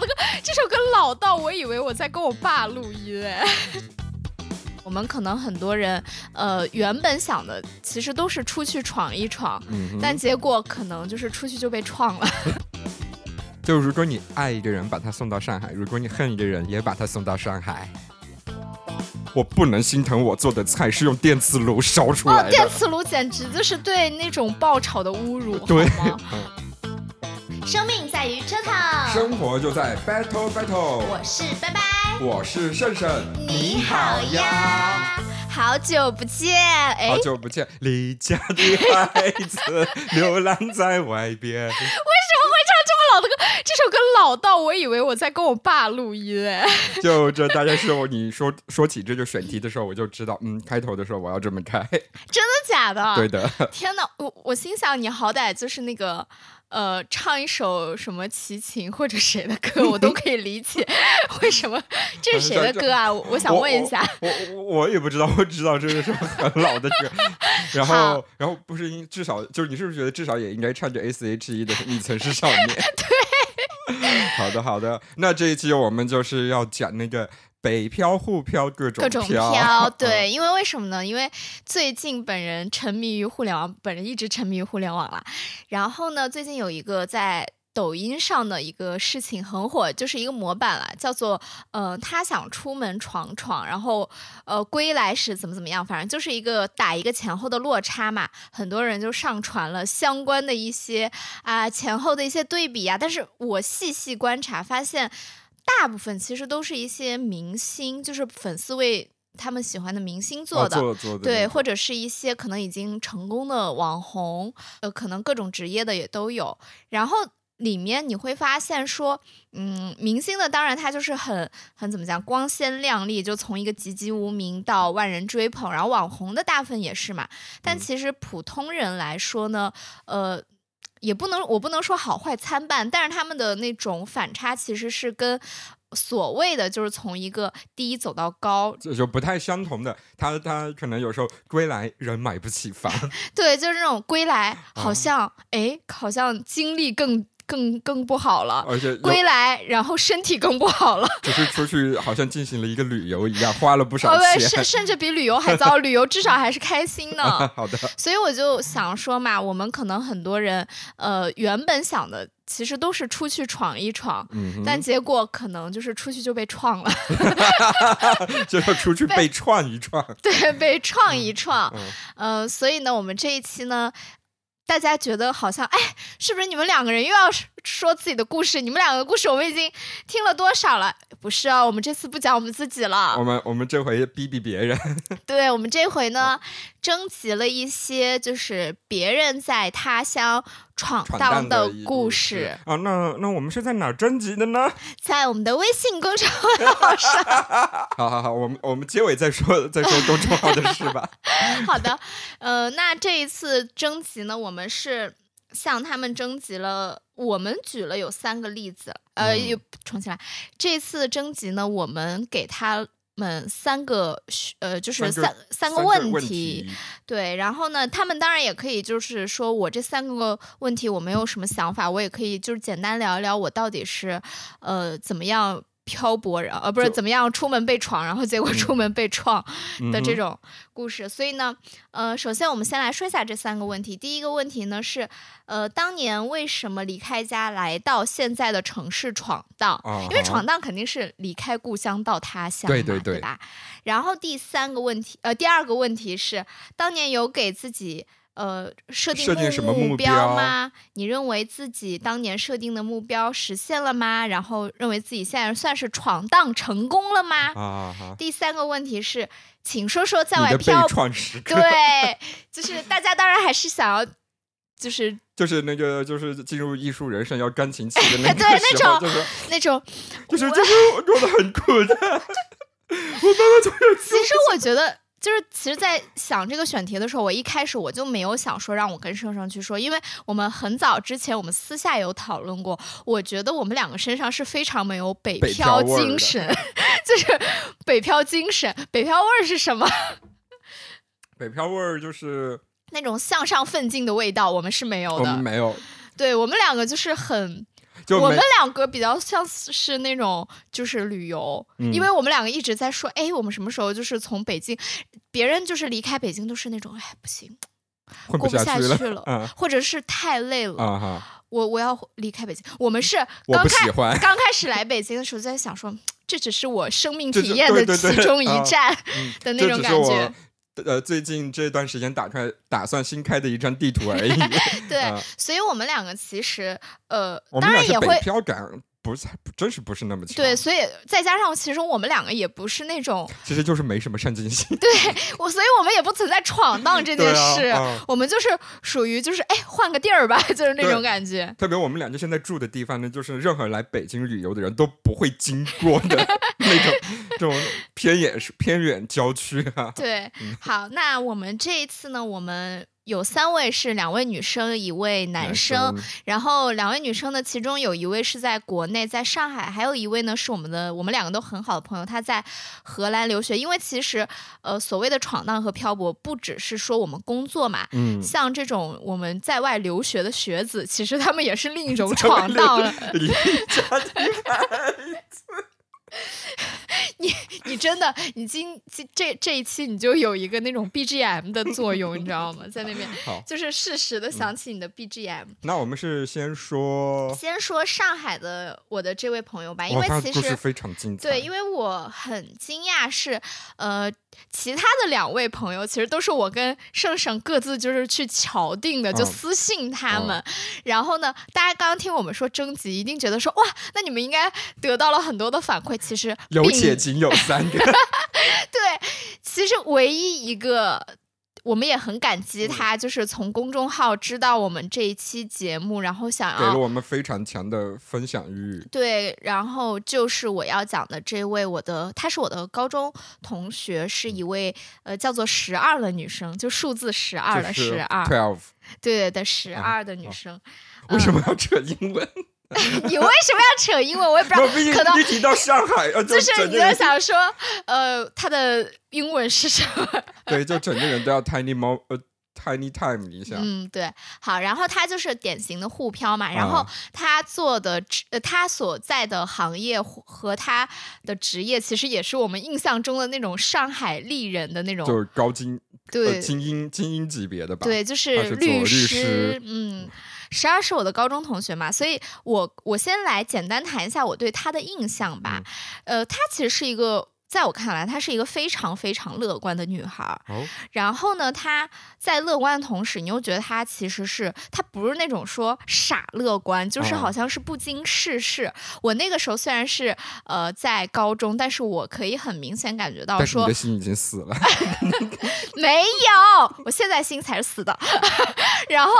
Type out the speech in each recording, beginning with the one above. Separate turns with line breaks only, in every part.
老的歌，这首歌老到我以为我在跟我爸录音哎。我们可能很多人，呃，原本想的其实都是出去闯一闯，但结果可能就是出去就被创了。
就如果你爱一个人，把他送到上海；如果你恨一个人，也把他送到上海。我不能心疼我做的菜是用电磁炉烧出来的。
电磁炉简直就是对那种爆炒的侮辱，
对
吗？生
活就在 battle battle。
我是拜拜，
我是胜胜，
你好呀，好久不见，
好久不见，离家的孩子流浪在外边。为什么
会唱这么老的歌？这首歌老到我以为我在跟我爸录音哎。
就这大家说我你说说起这个选题的时候，我就知道，嗯，开头的时候我要这么开。
真的假的？
对的。
天哪，我我心想你好歹就是那个。呃，唱一首什么齐秦或者谁的歌，我都 可以理解。为什么这是谁的歌啊？我想问一下。
我我我也不知道，我知道这个是很老的歌。然后然后不是应至少就是你是不是觉得至少也应该唱着 S H E 的《你曾是少年》？
对。
好的好的，那这一期我们就是要讲那个。北漂、沪漂，各种
各种漂，对，因为为什么呢？因为最近本人沉迷于互联网，本人一直沉迷于互联网啦。然后呢，最近有一个在抖音上的一个事情很火，就是一个模板了，叫做呃，他想出门闯闯，然后呃，归来时怎么怎么样，反正就是一个打一个前后的落差嘛。很多人就上传了相关的一些啊前后的一些对比啊，但是我细细观察发现。大部分其实都是一些明星，就是粉丝为他们喜欢的明星做的，对，或者是一些可能已经成功的网红，呃，可能各种职业的也都有。然后里面你会发现说，嗯，明星的当然他就是很很怎么讲，光鲜亮丽，就从一个籍籍无名到万人追捧。然后网红的大部分也是嘛，但其实普通人来说呢，呃。也不能，我不能说好坏参半，但是他们的那种反差其实是跟所谓的就是从一个低走到高，
就就不太相同的。他他可能有时候归来人买不起房，
对，就是那种归来好像哎，好像经历更。更更不好了，
而且
归来，然后身体更不好了。
就是出去好像进行了一个旅游一样，花了不少钱，
甚甚至比旅游还糟。旅游至少还是开心呢。
好的。
所以我就想说嘛，我们可能很多人，呃，原本想的其实都是出去闯一闯，但结果可能就是出去就被创了。
就要出去被创一创。
对，被创一创。嗯，所以呢，我们这一期呢。大家觉得好像，哎，是不是你们两个人又要说自己的故事？你们两个故事我们已经听了多少了？不是啊，我们这次不讲我们自己了。
我们我们这回逼逼别人。
对，我们这回呢，征集了一些就是别人在他乡闯荡
的
故事。
啊，那那我们是在哪征集的呢？
在我们的微信公众号上。
好好好，我们我们结尾再说再说公众号的事吧。
好的，呃，那这一次征集呢，我们。我们是向他们征集了，我们举了有三个例子，呃，又重新来。这次征集呢，我们给他们三个，呃，就是三三个问题，对。然后呢，他们当然也可以，就是说我这三个问题我没有什么想法，我也可以就是简单聊一聊我到底是呃怎么样。漂泊，然后呃不是怎么样出门被闯，然后结果出门被撞的这种故事。所以呢，呃，首先我们先来说一下这三个问题。第一个问题呢是，呃，当年为什么离开家来到现在的城市闯荡？因为闯荡肯定是离开故乡到他乡
嘛，对
吧？然后第三个问题，呃，第二个问题是，当年有给自己。呃，设定
什么
目
标
吗？你认为自己当年设定的目标实现了吗？然后认为自己现在算是闯荡成功了吗？
啊
第三个问题是，请说说在外漂对，就是大家当然还是想要，就是
就是那个就是进入艺术人生要钢琴起的那
对那种
就是
那种
就是就是我过得很苦的，我妈妈就是。
其实我觉得。就是，其实，在想这个选题的时候，我一开始我就没有想说让我跟盛盛去说，因为我们很早之前我们私下有讨论过，我觉得我们两个身上是非常没有北漂精神，就是北漂精神，北漂味儿是什么？
北漂味儿就是
那种向上奋进的味道，我们是没有的，
没有。
对我们两个就是很。
就
我们两个比较像是那种就是旅游，
嗯
因为我们两个一直在说，哎，我们什么时候就是从北京，别人就是离开北京都是那种，哎，不行，
混
过不
下去了，
或者是太累了，
啊，
我我要离开北京。我们是刚开刚开始来北京的时候，在想说，这只是我生命体验的其中一
啊
站
嗯
的那种感觉。
呃，最近这段时间打开打算新开的一张地图而已。
对，
啊
所以我们两个其实呃，
我们俩是北
当然也会。
漂感，不是，真是不是那么强。
对，，所以再加上，其实我们两个也不是那种
其实就是没什么上进心。
对我，所以我们也不存在闯荡这件事，
啊
我们就是属于就是哎换个地儿吧，就是那种感觉。
特别我们俩就现在住的地方呢，就是任何来北京旅游的人都不会经过的那种这种偏远偏远郊区啊。
对，
嗯
好，那我们这一次呢，我们有三位是两位女生，一位男生，然后两位女生呢，其中有一位是在国内，在上海，还有一位呢是我们的，我们两个都很好的朋友，他在荷兰留学。因为其实，呃，所谓的闯荡和漂泊，不只是说我们工作嘛，
嗯，
像这种我们在外留学的学子，其实他们也是另一 种闯荡了。
离家的孩
你真的，你今今这这一期你就有一个那种 BGM 的作用，你知道吗？在那边，就是适时的想起你的 BGM。
那我们是先说，
先说上海的我的这位朋友吧，因，为其实
他故事非常精彩。
对，因为我很惊讶是，呃，其他的两位朋友其实都是我跟盛盛各自就是去敲定的，就
嗯
私信他们。然后呢，大家刚刚听我们说征集，一定觉得说哇，那你们应该得到了很多的反馈。其实
有
并
且仅有三个。
对，其实唯一一个。我们也很感激
嗯
他，就是从公众号知道我们这一期节目，然后想要
给了我们非常强的分享欲。
对，然后就是我要讲的这位，我的她是我的高中同学，是一位呃叫做十二的女生，就数字十二的十二
，twelve，
对的十
啊
二的女
哦
生。
为什么要扯英文？
你为什么要扯英文？我也不知道，
毕竟
可能
一提到上海，呃，
就
就是
你在
个人
想说，呃，他的英文是什么？
对，就整个人都要 tiny mo 呃 tiny time 一下。
嗯，对，好，然后他就是典型的沪漂嘛，然后
啊
他做的职，呃，他所在的行业和和他的职业，其实也是我们印象中的那种上海丽人的那种，
就是高精
对
呃精英精英级别的吧？
对，就
他是
律
师
嗯。十二是我的高中同学嘛，所以我我先来简单谈一下我对他的印象吧。
嗯
呃，他其实是一个，在我看来，她是一个非常非常乐观的女孩。
哦，
然后呢，她在乐观的同时，你又觉得她其实是，她不是那种说傻乐观，就是
哦
好像是不经世事。我那个时候虽然是呃在高中，但是我可以很明显感觉到说
心已经死了。
没有，我现在心才是死的。然后，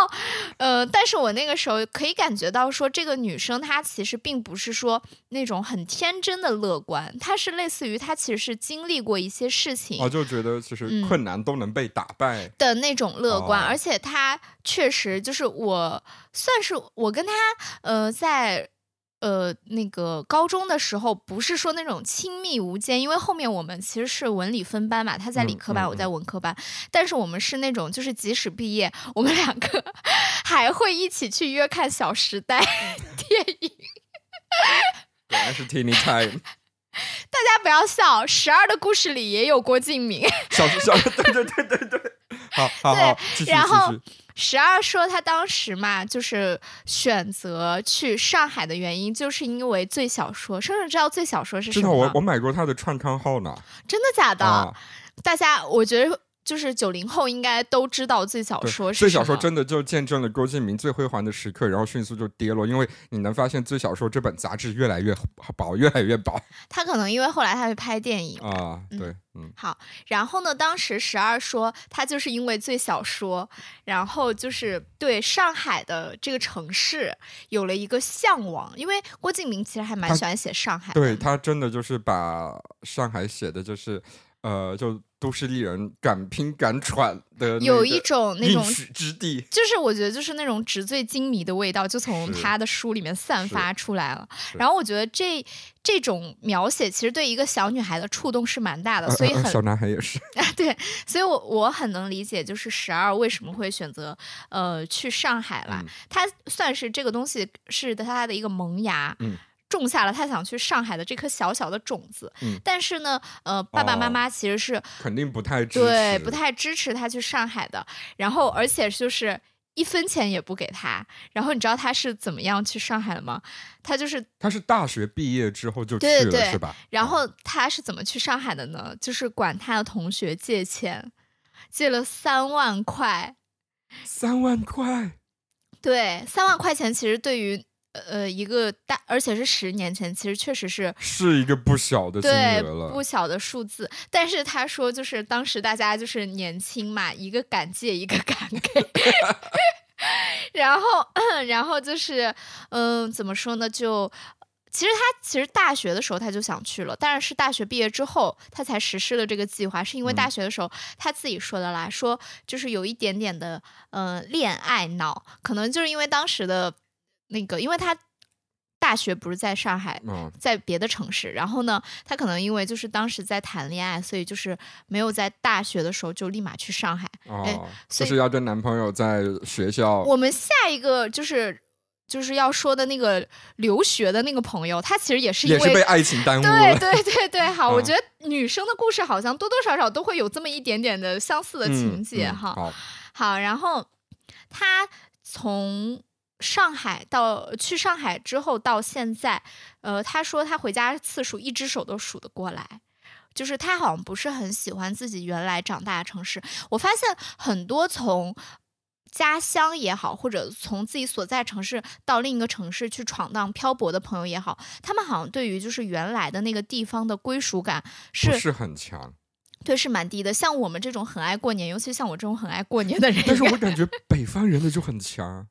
呃，但是我那个时候可以感觉到说，这个女生她其实并不是说那种很天真的乐观，她是类似于她其实是经历过一些事情。
我就觉得其实
嗯
困难都能被打败。
的那种乐观，
哦
而且他确实就是我算是我跟他呃在。呃，那个高中的时候不是说那种亲密无间，因为后面我们其实是文理分班嘛，他在理
嗯
科班，
嗯
我在文科班，但是我们是那种就是即使毕业，我们两个 还会一起去约看《小时代》电影。
果然是 teeny time，
大家不要笑，《十二的故事》里也有郭敬明。
小小对对对对对，好好好，继续
然后。十二说他当时嘛，就是选择去上海的原因，就是因为最小说。甚至知道最小说是
知道
什么吗？
我我买过他的串刊号呢。
真的假的？
啊，
大家，我觉得就是九零后应该都知道最小，说是
最小说真的就见证了郭敬明最辉煌的时刻，然后迅速就跌落，因为你能发现最小说这本杂志越来越薄，越来越薄
他可能因为后来他去拍电影。
啊。对，嗯，
好，然后呢？当时十二说他就是因为最小说，然后就是对上海的这个城市有了一个向往，因为郭敬明其实还蛮喜欢写上海的。
对他真的就是把上海写的就是呃，就都市丽人敢拼敢闯的
有一种那种
之地。
就是我觉得就是那种纸醉金迷的味道，就从
是
他的书里面散发出来了。然后我觉得这这种描写其实对一个小女孩的触动是蛮大的，所以很
呃呃小男孩也是啊，
对，所以我我很能理解，就是十二为什么会选择呃去上海啦。
嗯
他算是这个东西是他的一个萌芽。
嗯
种下了他想去上海的这颗小小的种子，
嗯
但是呢，呃，爸爸妈
哦
妈其实是
肯定不太支持对，
不太支持他去上海的。然后，而且就是一分钱也不给他。然后，你知道他是怎么样去上海的吗？他就是，
他是大学毕业之后就去了，
对对
是吧？
然后他是怎么去上海的呢？就是管他的同学借钱，借了三万块。
三万块，
对，三万块钱其实对于呃一个大，而且是十年前，其实确实是
是一个不小的金
对
额了。
不小的数字。但是他说，就是当时大家就是年轻嘛，一个敢借，一个敢给。然后，然后就是，嗯，怎么说呢？就其实他其实大学的时候他就想去了，但是是大学毕业之后他才实施了这个计划，是因为
嗯
大学的时候他自己说的啦，说就是有一点点的呃恋爱脑，可能就是因为当时的那个，因为他大学不是在上海。
嗯，
在别的城市，然后呢，他可能因为就是当时在谈恋爱，所以就是没有在大学的时候就立马去上海。
哦，
哎所
就是要跟男朋友在学校
我们下一个就是就是要说的那个留学的那个朋友，他其实也是因为
也是被爱情耽误
对
了。
对对对，好，我
嗯
觉得女生的故事好像多多少少都会有这么一点点的相似的情节
嗯嗯
哈。
好，
好，然后他从上海到去上海之后到现在，呃，他说他回家次数一只手都数得过来。就是他好像不是很喜欢自己原来长大的城市。我发现很多从家乡也好，或者从自己所在城市到另一个城市去闯荡漂泊的朋友也好，他们好像对于就是原来的那个地方的归属感是
不是很强。
对是蛮低的。像我们这种很爱过年，尤其像我这种很爱过年的人，
但是我感觉 北方人的就很强，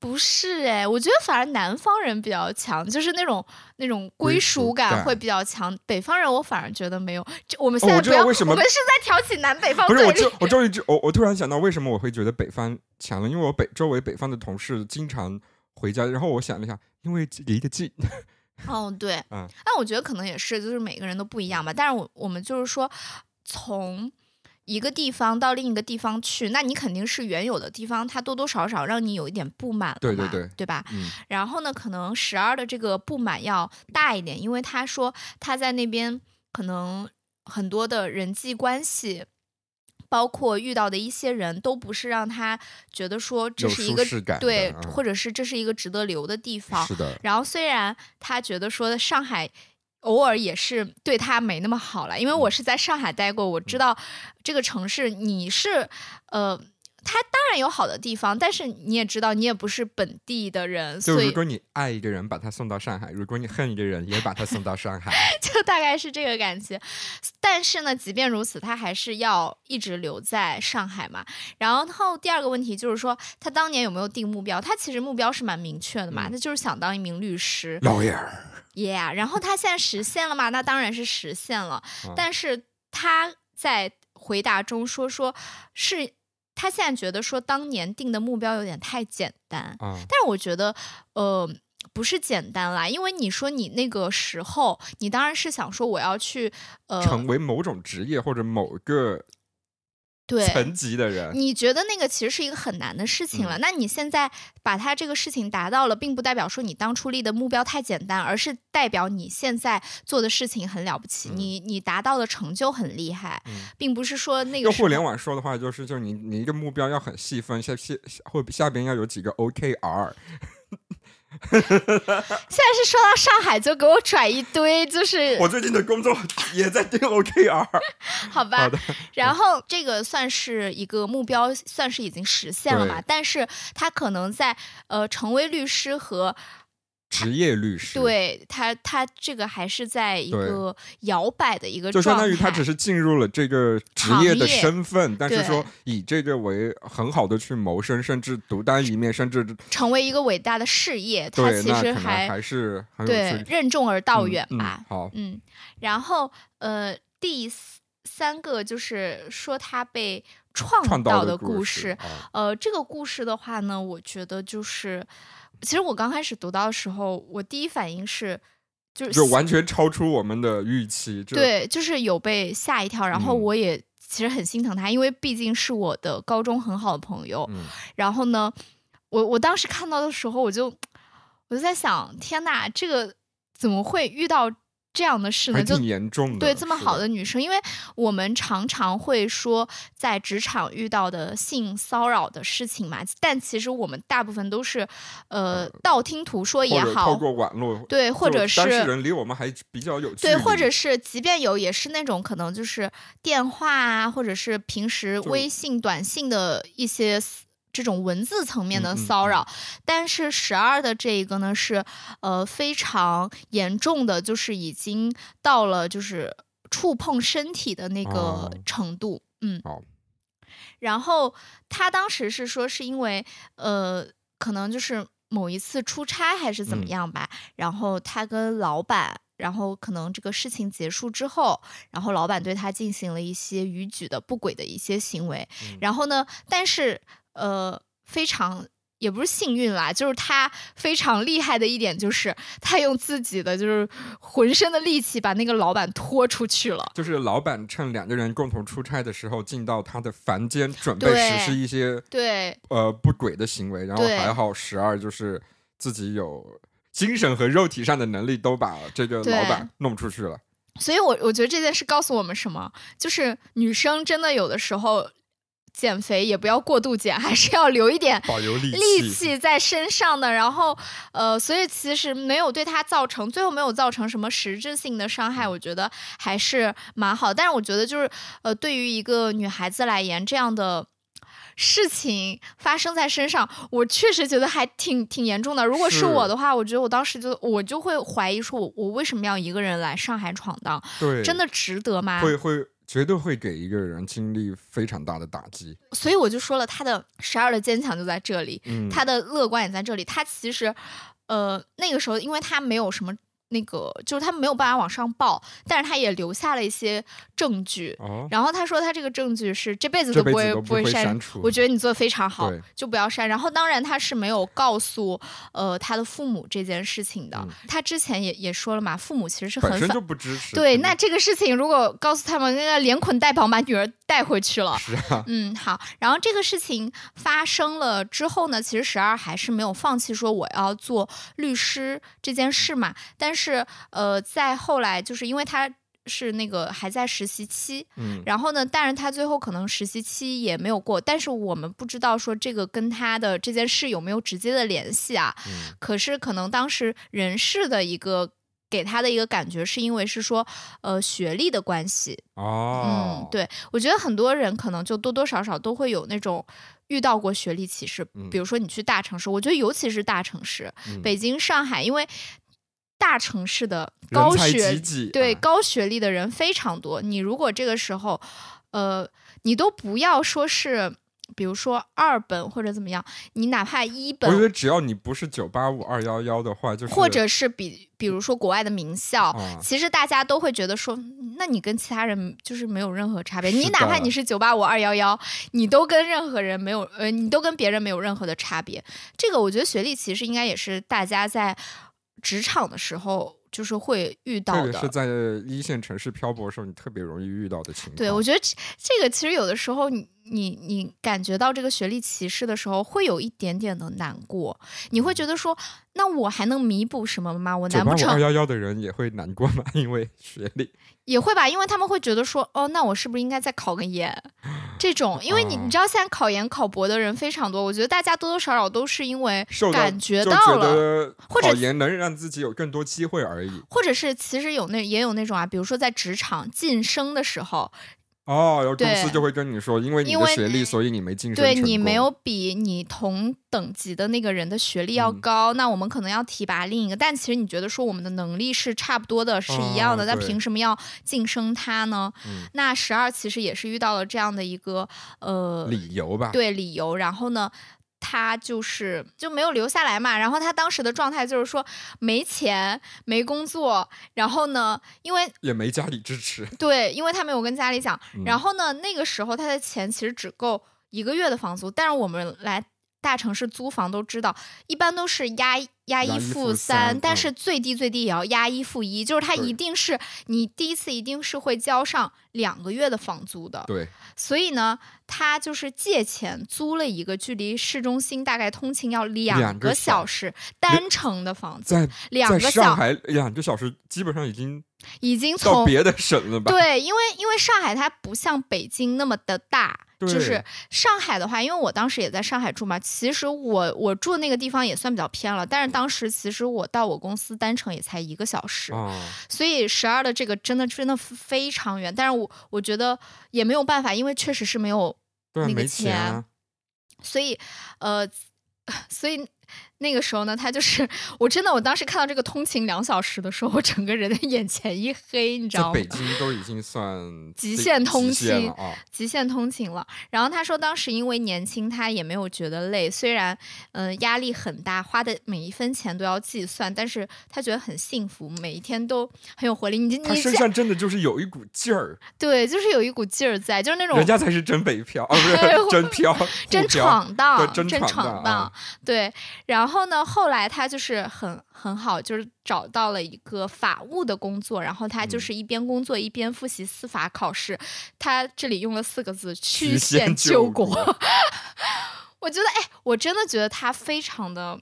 不是哎，我觉得反而南方人比较强，就是那种那种归属
感
感会比较强。北方人我反而觉得没有。这我们现在不要，
道为什么
我们是在挑起南北方
不是我我 终于知我我突然想到为什么我会觉得北方强了，因为我北周围北方的同事经常回家，然后我想了一下，因为离得近，
哦，对，
嗯
但我觉得可能也是，就是每个人都不一样吧。但是我我们就是说，从一个地方到另一个地方去，那你肯定是原有的地方，它多多少少让你有一点不满
对对对
对吧？
嗯
然后呢，可能十二的这个不满要大一点，因为他说他在那边可能很多的人际关系。包括遇到的一些人都不是让他觉得说这是一个对，
嗯
或者是这是一个值得留的地方。
是的，
然后虽然他觉得说上海偶尔也是对他没那么好了，因为
嗯
我是在上海待过，我知道这个城市你是呃。它当然有好的地方，但是你也知道，你也不是本地的人，所以
如果你爱一个人，把他送到上海；如果你恨一个人，也把他送到上海。
就大概是这个感觉。但是呢，即便如此，他还是要一直留在上海嘛。然后第二个问题就是说，他当年有没有定目标？他其实目标是蛮明确的嘛，
嗯
他就是想当一名律师。Lawyer，Yeah，然后他现在实现了嘛？那当然是实现了。
嗯
但是他在回答中说，说是他现在觉得说当年定的目标有点太简单。
嗯，
但是我觉得，呃，不是简单啦，因为你说你那个时候，你当然是想说我要去，呃，
成为某种职业或者某个
对。
层级的人，
你觉得那个其实是一个很难的事情了，
嗯。
那你现在把它这个事情达到了，并不代表说你当初立的目标太简单，而是代表你现在做的事情很了不起，
嗯。
你你达到的成就很厉害，
嗯。
并不是说那个
用互联网说的话，就是就是你你一个目标要很细分，下下后下边要有几个 OKR，
现在是说到上海就给我拽一堆，就是
我最近的工作也在定 OKR。
好吧，
好的，
然后这个算是一个目标，算是已经实现了嘛？但是他可能在呃成为律师和
职业律师，，
对他他这个还是在一个摇摆的一个
就，相当于他只是进入了这个职业的身份，但是说以这个为很好的去谋生，甚至独当一面，甚至
成为一个伟大的事业，他
对，
其实还
还是很有
对。任重而道
嗯嗯
远吧。
好，
嗯，然后呃，第三个就是说他被创
创
造
的
故
事，啊
呃，这个故事的话呢，我觉得就是，其实我刚开始读到的时候，我第一反应是，就是
就完全超出我们的预期。
对，就是有被吓一跳，然后
嗯
我也其实很心疼他，因为毕竟是我的高中很好的朋友。
嗯，
然后呢，我我当时看到的时候，我就我就在想，天呐，这个怎么会遇到这样的事呢？就
严重的。
对这么好的女生，因为我们常常会说在职场遇到的性骚扰的事情嘛，但其实我们大部分都是呃道听途说也好，
过网络，
对，或
就
者
当事
是
人离我们还比较有距
对，或者是即便有，也是那种可能就是电话啊，或者是平时微信、短信的一些私这种文字层面的
嗯嗯
骚扰。但是十二的这一个呢，是呃非常严重的，就是已经到了就是触碰身体的那个
哦
程度。嗯
哦，
然后他当时是说是因为呃，可能就是某一次出差还是怎么
嗯
样吧，然后他跟老板。然后可能这个事情结束之后，然后老板对他进行了一些逾矩的、不轨的一些行为。
嗯
然后呢，但是呃，非常也不是幸运啦，就是他非常厉害的一点就是他用自己的就是浑身的力气把那个老板拖出去了。
就是老板趁两个人共同出差的时候，进到他的房间，准备实施一些
对
呃不轨的行为，然后还好十二就是自己有精神和肉体上的能力，都把这个老板弄出去了。
所以我我觉得这件事告诉我们什么，就是女生真的有的时候减肥也不要过度减，还是要留一点
保留力
力气在身上的。然后呃，所以其实没有对她造成最后没有造成什么实质性的伤害，我觉得还是蛮好。但是我觉得就是呃，对于一个女孩子来言，这样的。事情发生在身上，我确实觉得还挺挺严重的。如果是
是
我的话，我觉得我当时就我就会怀疑说我，我为什么要一个人来上海闯荡？
对，
真的值得吗？
会会绝对会给一个人经历非常大的打击。
所以我就说了，他的十二的坚强就在这里，
嗯，
他的乐观也在这里。他其实，呃，那个时候因为他没有什么那个，就是他没有办法往上报，但是他也留下了一些证据。
哦，
然后他说他这个证据是这辈子都不会
都不
会删。
除。
我觉得你做的非常好，就不要删。然后当然他是没有告诉呃他的父母这件事情的。
嗯
他之前也也说了嘛，父母其实是很反
本身就不支持。
对。
嗯
那这个事情如果告诉他们，那个连捆带绑把女儿带回去了，
是啊，
嗯，好。然后这个事情发生了之后呢，其实十二还是没有放弃说我要做律师这件事嘛。但是呃，在后来就是因为他是那个还在实习期，
嗯，
然后呢，但是他最后可能实习期也没有过，但是我们不知道说这个跟他的这件事有没有直接的联系啊。
嗯
可是可能当时人事的一个。给他的一个感觉是因为是说，呃，学历的关系，
哦
嗯，，对，我觉得很多人可能就多多少少都会有那种遇到过学历歧视，
嗯
比如说你去大城市，我觉得尤其是大城市，
嗯
北京、上海，因为大城市的高学对
啊
高学历的人非常多，你如果这个时候，呃，你都不要说是。比如说二本或者怎么样，你哪怕一本
我觉得只要你不是九八五二幺幺的话，就是
或者是比比如说国外的名校，
啊
其实大家都会觉得说，嗯那你跟其他人就是没有任何差别。你哪怕你是九八五二幺幺，你都跟任何人没有，呃，你都跟别人没有任何的差别。这个我觉得学历其实应该也是大家在职场的时候就是会遇到的。
是在一线城市漂泊的时候，你特别容易遇到的情况。
对，我觉得这这个其实有的时候你你你感觉到这个学历歧视的时候，会有一点点的难过。你会觉得说，那我还能弥补什么吗？我难不成
二幺幺的人也会难过吗？因为学历
也会吧，因为他们会觉得说，哦，那我是不是应该再考个研？这种，因为你
啊
你知道现在考研考博的人非常多，我觉得大家多多少少都是因为感觉到了，或者
考研能让自己有更多机会而已。
或者是其实有那也有那种啊，比如说在职场晋升的时候，
哦，然后公司就会跟你说，因为你的学历，所以你没晋升
对你没有比你同等级的那个人的学历要
嗯
高，那我们可能要提拔另一个。但其实你觉得说我们的能力是差不多的，是一样的，那
哦
凭什么要晋升他呢？
嗯
那十二其实也是遇到了这样的一个呃
理由吧？
对理由，然后呢，他就是就没有留下来嘛。然后他当时的状态就是说没钱、没工作，然后呢，因为
也没家里支持。
对，因为他没有跟家里讲。
嗯
然后呢，那个时候他的钱其实只够一个月的房租，但是我们来大城市租房都知道，一般都是押押
押一
一付
付三
但
嗯
是最低最低也要押一付一，就是他一定是你第一次一定是会交上两个月的房租的。
对，
所以呢，他就是借钱租了一个距离市中心大概通勤要
两
两个
个小
小时单程的房子，
在
两个小
在上海两个小时，基本上已经
已经从
到别的省了吧？
对，因为因为上海它不像北京那么的大。就是上海的话，因为我当时也在上海住嘛，其实我我住的那个地方也算比较偏了，但是当时其实我到我公司单程也才一个小时，
啊，
所以十二的这个真的真的非常远，但是我我觉得也没有办法，因为确实是没有那个
没钱啊，
所以，呃，所以那个时候呢，他就是我真的，我当时看到这个通勤两小时的时候，我整个人的眼前一黑，你知道吗？
在北京都已经算
极限通勤。极限通勤了。然后他说，当时因为年轻，他也没有觉得累，虽然嗯、呃压力很大，花的每一分钱都要计算，但是他觉得很幸福，每一天都很有活力。你
他身
你这
上真的就是有一股劲儿，
对，就是有一股劲儿在，就是那种
人家才是真北漂，啊，不是真漂，
真闯荡，
对真
闯
闯荡啊
对。然后呢，后来他就是很很好，就是找到了一个法务的工作，然后他就
嗯
是一边工作一边复习司法考试。他这里用了四个字：曲
曲线
线
救
救国。我觉得，哎，我真的觉得他非常的。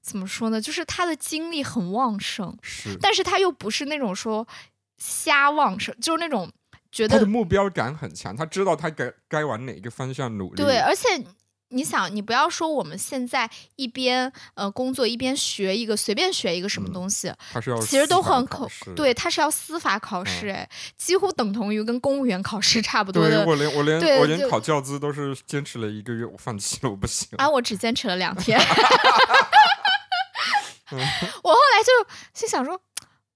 怎么说呢？就是他的精力很旺盛，
是
但是他又不是那种说瞎旺盛，就是那种觉得
他的目标感很强，他知道他该该往哪个方向努力。
对，而且你想，你不要说我们现在一边呃工作一边学一个随便学一个什么
嗯
东西，
他是要
其实都很可
考
对，他是要司法考试，哎、几乎等同于跟公务员考试差不多
对
的。
我连我连我连考教资都是坚持了一个月，我放弃了，我不行。
啊，我只坚持了两天。我后来就心想说。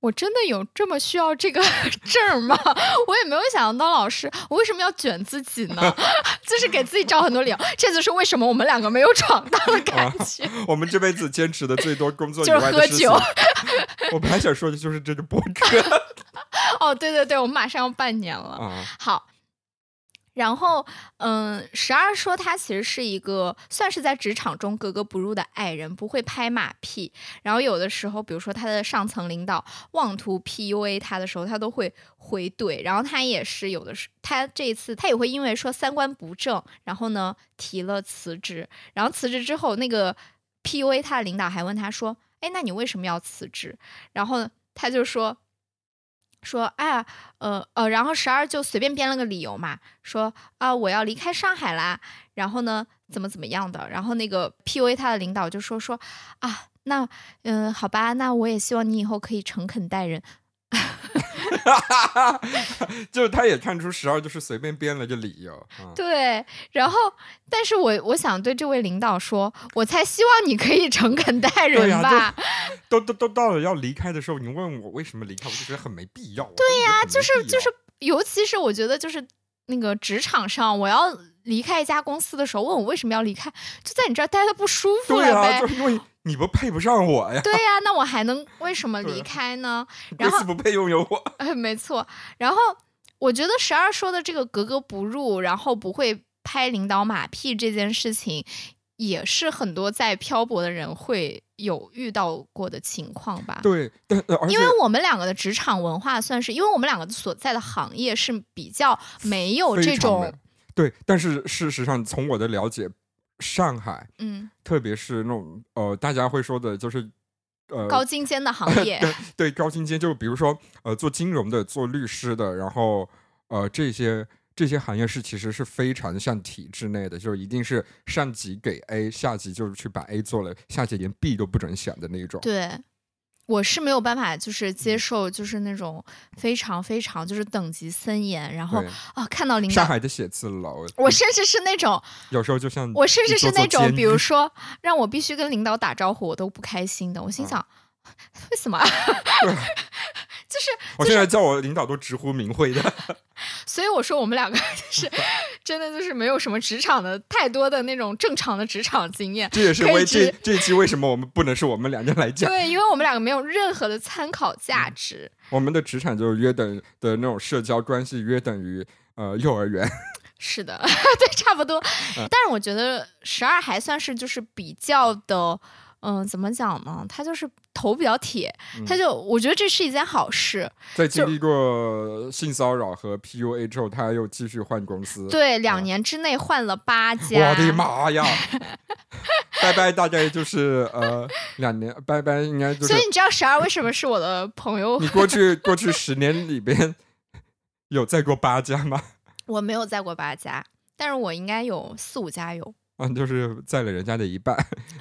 我真的有这么需要这个 证吗？我也没有想要当老师，我为什么要卷自己呢？就是给自己找很多理由，这就是为什么我们两个没有闯荡的感觉。
我们这辈子坚持的最多工作以
就是喝酒。
我本来想说的就是这个播客
哦，对对对，我们马上要半年了。
啊，
好，然后嗯，十二说他其实是一个算是在职场中格格不入的矮人，不会拍马屁。然后有的时候，比如说他的上层领导妄图 PUA 他的时候，他都会回怼。然后他也是有的时，他这一次他也会因为说三观不正，然后呢提了辞职。然后辞职之后，那个 PUA 他的领导还问他说：“哎，那你为什么要辞职？”然后他就说。说，哎呀，呃呃，然后十二就随便编了个理由嘛，说啊，我要离开上海啦，然后呢，怎么怎么样的，然后那个 PUA 他的领导就说说啊，那嗯、好吧，那我也希望你以后可以诚恳待人。
就是他也看出十二就是随便编了个理由啊。
对，然后，但是我我想对这位领导说，我才希望你可以诚恳待人吧。
都都都到了要离开的时候，你问我为什么离开，我就觉得 很没必要。对呀、
就是就是，尤其是我觉得就是那个职场上，我要离开一家公司的时候，问我为什么要离开，就在你这儿待的不舒服了呗。
就是因为你不配不上我呀，
对呀、那我还能为什么离开呢？然后
不配拥有我。
哎，没错。然后我觉得十二说的这个格格不入，然后不会拍领导马屁这件事情，也是很多在漂泊的人会有遇到过的情况吧。
对，
因为我们两个的职场文化算是，因为我们两个所在的行业是比较没有这种
的，对，但是事实上从我的了解，上海
嗯
特别是那种呃大家会说的就是呃
高精尖的行 业。
对对高精尖，就比如说呃做金融的、做律师的，然后呃这些这些行业是其实是非常像体制内的，就是一定是上级给 A，下级就是去把 A 做了，下级连 B 都不准想的那种。
对，我是没有办法，就是
嗯。
接受，就是那种非常非常就是等级森严，然后
对，
啊看到领导，
上海的写字楼，
我甚至是那种，
有时候就像
我甚至是那种，比如 说让我必须跟领导打招呼，我都不开心的。我心
啊
想，为什么啊？就是
我现在叫我领导都直呼名讳的。
所以我说我们两个就是真的就是没有什么职场的太多的那种正常的职场经验。
这也是为这这一期为什么我们不能是我们两个来讲，
对，因为我们两个没有任何的参考价值。
我们的职场就是约等的那种社交关系约等于呃幼儿园。
是的，对，差不多。
嗯
但是我觉得十二还算是就是比较的，嗯、怎么讲呢？他就是头比较铁，
嗯
他就我觉得这是一件好事。
在经历过性骚扰和 PUA 之后，他又继续换公司。
对，两年之内换了八家。
我的！妈呀！拜拜，大概就是呃两年，拜拜应该就是
所以你知道十二为什么是我的朋友？
你过去过去十年里边有在过八家吗？
我没有在过八家，但是我应该有四五家有。
啊，就是在了人家的一半，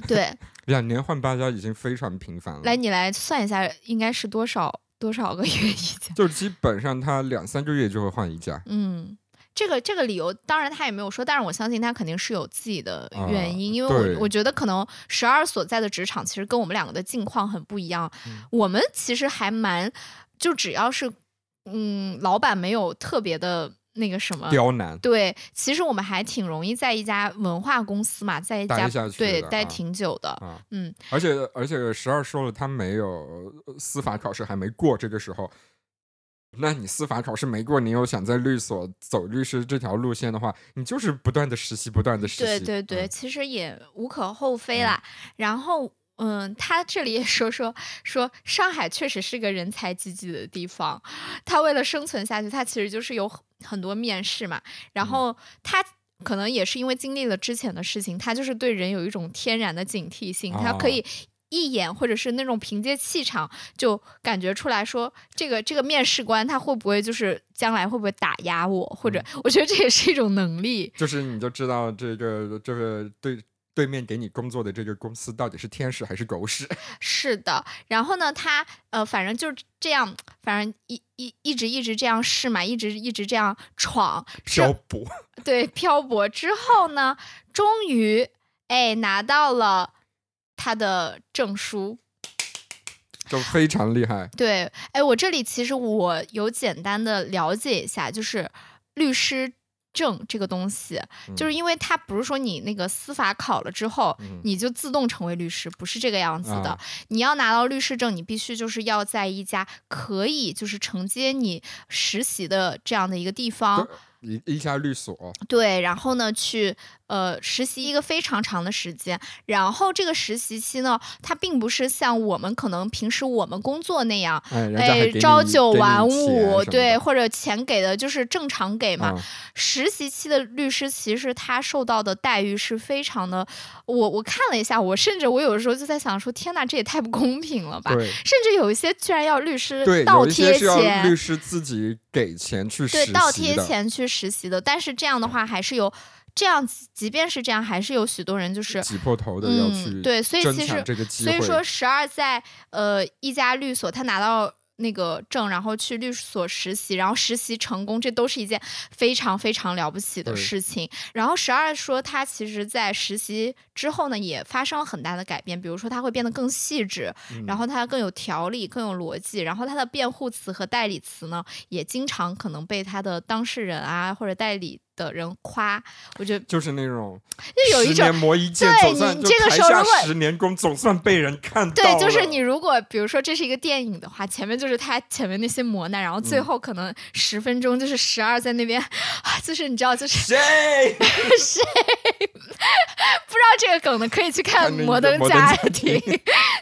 对，
两年换八家已经非常频繁了。
来，你来算一下，应该是多少多少个月一家？
就基本上他两三个月就会换一家。
嗯，这个这个理由，当然他也没有说，但是我相信他肯定是有自己的原因，因为我我觉得可能十二所在的职场其实跟我们两个的境况很不一样，
嗯
我们其实还蛮，就只要是嗯，老板没有特别的那个什么。
刁难，
对，其实我们还挺容易在一家文化公司嘛，在一家对待挺久的，
啊
嗯，
而且而且十二说了，他没有呃司法考试还没过，这个时候，那你司法考试没过，你又想在律所走律师这条路线的话，你就是不断的实习，不断的实习。
对对对，
嗯
其实也无可厚非啦。然后，嗯，他这里也说说说，上海确实是个人才济济的地方。他为了生存下去，他其实就是有很很多面试嘛。然
嗯
后他。可能也是因为经历了之前的事情，他就是对人有一种天然的警惕性，他可
哦
以一眼或者是那种凭借气场就感觉出来说，这个这个面试官他会不会就是将来会不会打压我，或者
嗯
我觉得这也是一种能力。
就是你就知道这个就是对对面给你工作的这个公司到底是天使还是狗屎。
是的，然后呢，他呃，反正就是这样，反正一一一直一直这样试嘛，一直一直这样闯，
漂泊，
对，漂泊之后呢，终于哎拿到了他的证书。
就非常厉害。
对，哎，我这里其实我有简单的了解一下，就是律师证这个东西，就是因为它不是说你那个司法考了之后，
嗯。
你就自动成为律师，不是这个样子的。
啊。
你要拿到律师证，你必须就是要在一家可以就是承接你实习的这样的一个地方，
一一家律所，
对，然后呢去呃实习一个非常长的时间，然后这个实习期呢，它并不是像我们可能平时我们工作那样。
哎，
朝九晚五，对，或者钱给的就是正常给嘛。
啊
实习期的律师其实他受到的待遇是非常的，我我看了一下，我甚至我有时候就在想说，天呐，这也太不公平了吧！甚至有一些居然要律师
对，
倒贴
是要律，师自己给钱去实
对，
习
倒贴
的
钱去实习的。但是这样的话，还是有这样，即便是这样，还是有许多人就是。
挤破头的要
嗯，
去
对，所以其实。所以说，十二在呃一家律所，他拿到那个证，然后去律所实习，然后实习成功，这都是一件非常非常了不起的事情。然后十二说，他其实在实习之后呢，也发生了很大的改变，比如说他会变得更细致，
嗯
然后他更有条理、更有逻辑，然后他的辩护词和代理词呢，也经常可能被他的当事人啊或者代理的人夸。我觉得
就是那种
就有一种
十年磨一剑，
对你这个时候如果
十年功，总算被人看到
对，就是你如果比如说这是一个电影的话，前面就是他前面那些磨难，然后最
嗯
后可能十分钟就是十二在那边，啊，就是你知道，就是
谁？
谁 不知道这个梗的可以去看《摩登家庭 》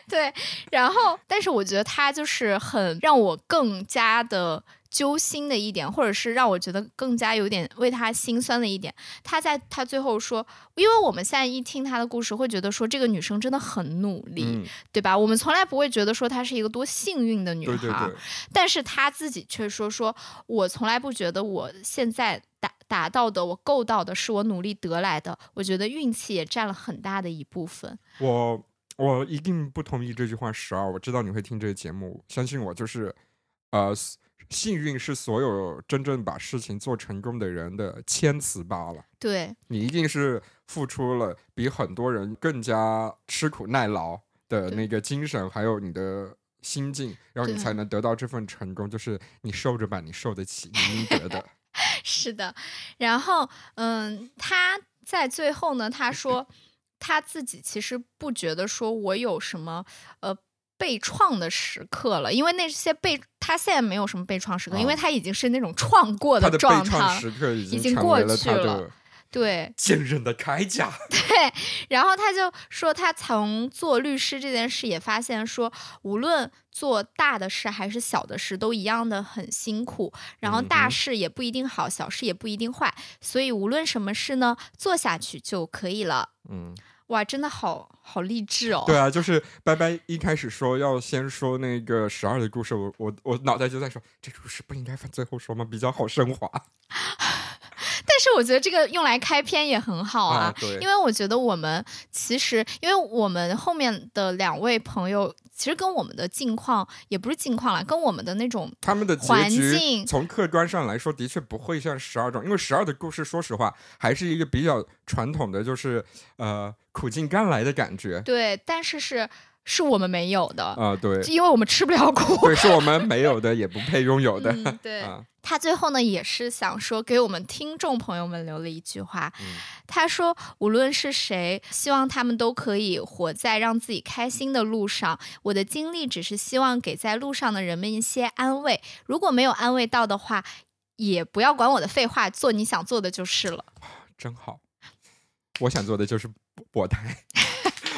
对，然后但是我觉得他就是很让我更加的。揪心的一点，或者是让我觉得更加有点为他心酸的一点，他在他最后说，因为我们现在一听他的故事，会觉得说这个女生真的很努力，
嗯，
对吧？我们从来不会觉得说她是一个多幸运的女孩，
对对对，
但是她自己却说说，我从来不觉得我现在达达到的，我够到的是我努力得来的，我觉得运气也占了很大的一部分。
我我一定不同意这句话。十二，我知道你会听这个节目，相信我，就是呃，幸运是所有真正把事情做成功的人的谦词罢了。
对，
你一定是付出了比很多人更加吃苦耐劳的那个精神，还有你的心境，然后你才能得到这份成功。就是你受着吧，你受得起，你应得的。
是的，然后嗯，他在最后呢，他说他自己其实不觉得说我有什么呃被创的时刻了，因为那些被他现在没有什么被创时刻，因为他已经是那种创过
他的
状态，
时刻已
已经过去了对
坚韧的铠甲。
对。然后他就说，他从做律师这件事也发现说，无论做大的事还是小的事，都一样的很辛苦。然后
嗯
大事也不一定好，小事也不一定坏，所以无论什么事呢，做下去就可以了。
嗯，
哇，真的好好励志哦！
对啊，就是拜拜一开始说要先说那个十二的故事，我我我脑袋就在说，这个故事不应该放最后说吗？比较好升华
但是我觉得这个用来开篇也很好啊，
对，
因为我觉得我们其实，因为我们后面的两位朋友，其实跟我们的境况也不是境况了，跟我们的那种
他们的结
环
局
境
从客观上来说，的确不会像十二种，因为十二的故事，说实话还是一个比较传统的，就是呃苦尽甘来的感觉。
对，但是是是我们没有的，
啊、对
因为我们吃不了苦。
对，是我们没有的，也不配拥有的。
嗯，对。
啊，
他最后呢，也是想说给我们听众朋友们留了一句话。
嗯
他说：“无论是谁，希望他们都可以活在让自己开心的路上。我的经历只是希望给在路上的人们一些安慰。如果没有安慰到的话，也不要管我的废话，做你想做的就是了。
真好。我想做的就是 bor 胎。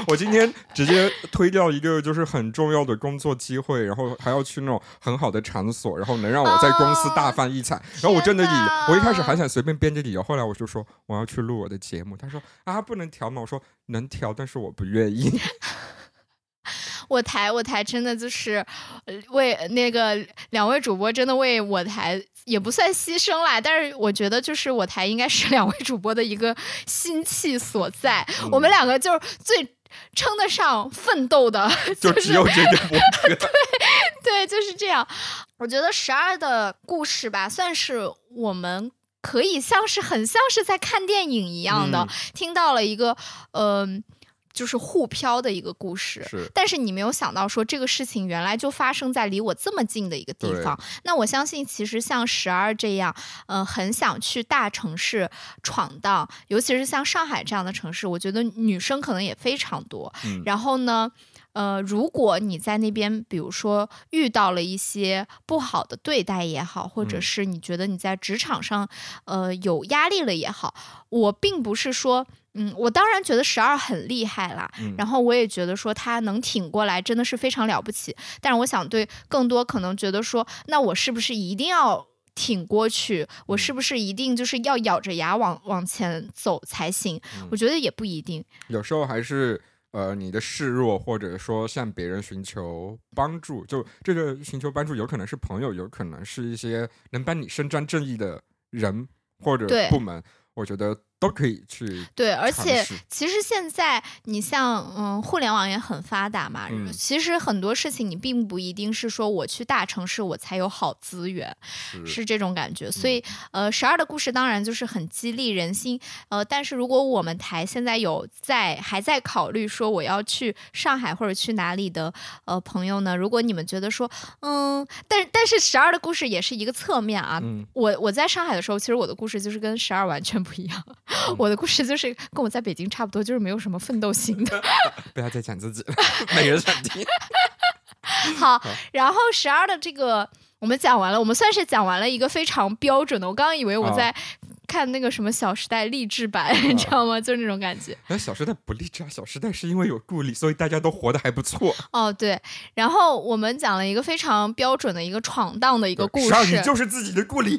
我今天直接推掉一个就是很重要的工作机会，然后还要去那种很好的场所，然后能让我在公司大放异彩。然后我真的以我一开始还想随便编个理由，后来我就说我要去录我的节目。他说啊不能调吗？我说能调，但是我不愿意。
我台我台真的就是呃为那个两位主播真的为我台也不算牺牲啦，但是我觉得就是我台应该是两位主播的一个心气所在。我们两个就是最称得上奋斗的，
就只有这个博客。
对，就是这样。我觉得十二的故事吧，算是我们可以像是很像是在看电影一样的，
嗯
听到了一个嗯、就是互飘的一个故事。
是
但是你没有想到说这个事情原来就发生在离我这么近的一个地方。那我相信，其实像十二这样，呃，很想去大城市闯荡，尤其是像上海这样的城市，我觉得女生可能也非常多。
嗯
然后呢，呃，如果你在那边，比如说遇到了一些不好的对待也好，或者
嗯
是你觉得你在职场上，呃，有压力了也好，我并不是说，嗯，我当然觉得十二很厉害啦，
嗯
然后我也觉得说他能挺过来，真的是非常了不起。但是我想对更多可能觉得说，那我是不是一定要？挺过去，我是不是一定就是要咬着牙往往前走才行？
嗯
我觉得也不一定。
有时候还是呃你的示弱，或者说向别人寻求帮助。就这个寻求帮助，有可能是朋友，有可能是一些能帮你伸张正义的人或者部门，我觉得都可以去。
对，而且其实现在你像嗯，互联网也很发达嘛，
嗯
其实很多事情你并不一定是说我去大城市我才有好资源，
是
是这种感觉。所
嗯
以呃，十二的故事当然就是很激励人心。呃，但是如果我们台现在有在还在考虑说我要去上海或者去哪里的呃朋友呢，如果你们觉得说嗯，但但是十二的故事也是一个侧面啊，
嗯，
我我在上海的时候，其实我的故事就是跟十二完全不一样。我的故事就是跟我在北京差不多，就是没有什么奋斗型的。
不要再讲自己了，没人想听。
好，然后十二的这个我们讲完了，我们算是讲完了一个非常标准的。我刚刚以为我
哦
在看那个什么《小时代》励志版，你知道吗？就是那种感觉。
那《小时代》不励志啊，《小时代》是因为有顾里，所以大家都活得还不错。
哦，对。然后我们讲了一个非常标准的一个闯荡的一个故，事，
你就是自己的顾虑。
你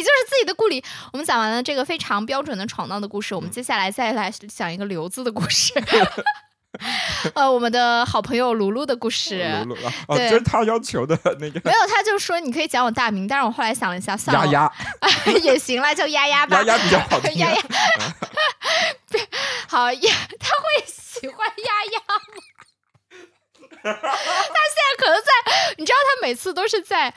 就是自己的顾里。我们讲完了这个非常标准的闯荡的故事，我们接下来再来讲一个刘子的故事。呃，我们的好朋友卢卢的故事。对
这是他要求的那个
没有，他就说你可以讲我大名，但是我后来想了一下，算了，
丫丫，
也行啦，叫丫丫吧。
丫丫比较好听
丫
啊。
丫，好丫，他会喜欢丫丫吗？他现在可能在，你知道，他每次都是在。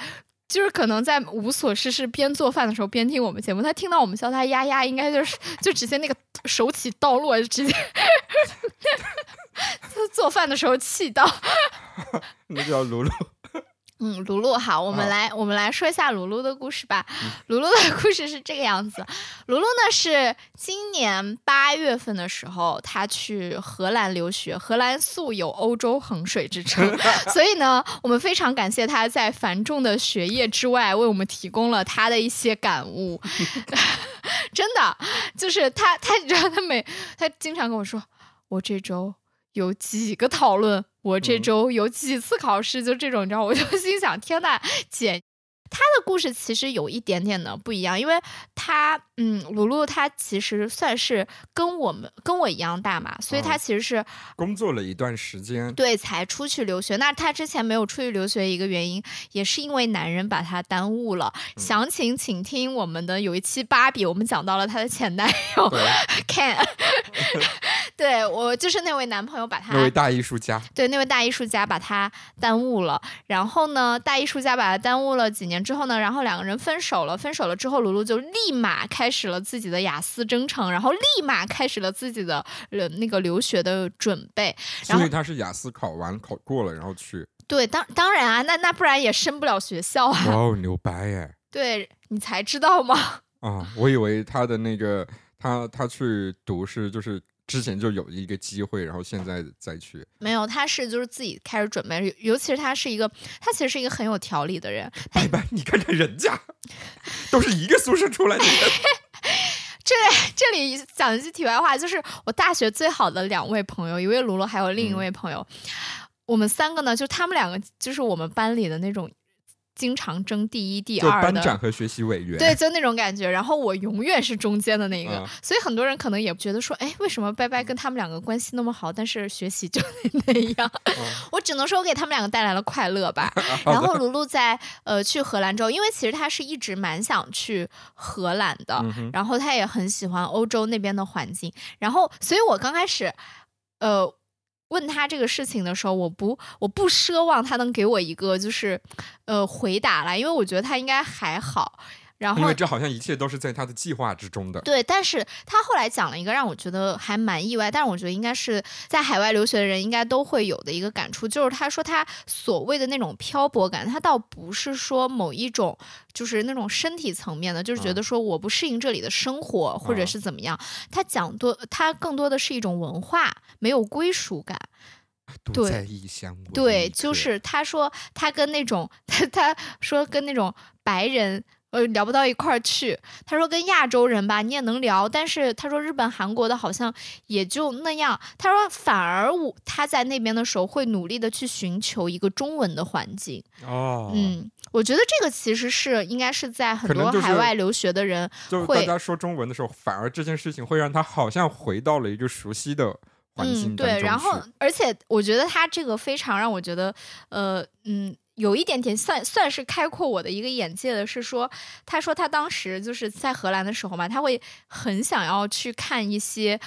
就是可能在无所事事边做饭的时候边听我们节目，他听到我们叫他丫丫，应该就是就直接那个手起刀落，直接 做饭的时候气到。
那叫卢卢。
嗯，卢卢好，我们
啊
来我们来说一下卢卢的故事吧。卢卢的故事是这个样子，卢卢呢是今年八月份的时候，他去荷兰留学，荷兰素有欧洲衡水之称，所以呢，我们非常感谢他在繁重的学业之外，为我们提供了他的一些感悟。真的，就是他，他你知道，他每他经常跟我说，我这周有几个讨论，我这
嗯
周有几次考试，就这种，你知道，我就 心想，天呐，姐。他的故事其实有一点点的不一样，因为他，嗯，鲁鲁他其实算是跟我们跟我一样大嘛，所以他
哦
其实是
工作了一段时间，
对，才出去留学。那他之前没有出去留学，一个原因也是因为男人把他耽误了。
嗯
详情请听我们的有一期芭比，我们讲到了他的前男友
对，
Ken。对我就是那位男朋友把他
那位大艺术家，
对那位大艺术家把他耽误了。然后呢，大艺术家把他耽误了几年之后呢，然后两个人分手了。分手了之后，鲁鲁就立马开始了自己的雅思征程，然后立马开始了自己的呃那个留学的准备。然后
所以他是雅思考完考过了，然后去，
对，当当然啊，那那不然也升不了学校啊。
哇哦，牛掰耶！
对你才知道吗？
啊，我以为他的那个他他去读是就是之前就有一个机会，然后现在再去，
没有，他是就是自己开始准备，尤尤其是他是一个，他其实是一个很有条理的人。
拜拜，你看看人家，都是一个宿舍出来的人，
这这里讲一句题外话，就是我大学最好的两位朋友，一位卢卢，还有另一
嗯。
位朋友，我们三个呢，就他们两个就是我们班里的那种经常争第一、第二的。
长和学习委员，
对，就那种感觉。然后我永远是中间的那个，
嗯
所以很多人可能也觉得说，哎，为什么拜拜跟他们两个关系那么好，但是学习就 那样？
嗯
我只能说我给他们两个带来了快乐吧。然后卢卢在呃去荷兰之后，因为其实他是一直蛮想去荷兰的，
嗯，
然后他也很喜欢欧洲那边的环境，然后所以我刚开始呃问他这个事情的时候，我不我不奢望他能给我一个就是呃回答了，因为我觉得他应该还好。然后
因为这好像一切都是在他的计划之中的。
对，但是他后来讲了一个让我觉得还蛮意外，但是我觉得应该是在海外留学的人应该都会有的一个感触，就是他说他所谓的那种漂泊感，他倒不是说某一种就是那种身体层面的，就是觉
啊
得说我不适应这里的生活，或者
啊
是怎么样。他讲多，他更多的是一种文化，没有归属感。
独
对
在异乡，
对，就是他说他跟那种 他他说跟那种白人。呃，聊不到一块儿去。他说跟亚洲人吧，你也能聊，但是他说日本、韩国的好像也就那样。他说反而我他在那边的时候会努力的去寻求一个中文的环境。
哦，
嗯，我觉得这个其实是应该是在很多海外留学的人会
就大家说中文的时候，反而这件事情会让他好像回到了一个熟悉的环境
对，然后而且我觉得他这个非常让我觉得，呃，嗯，有一点点算算是开阔我的一个眼界的是说，他说他当时就是在荷兰的时候嘛，他会很想要去看一些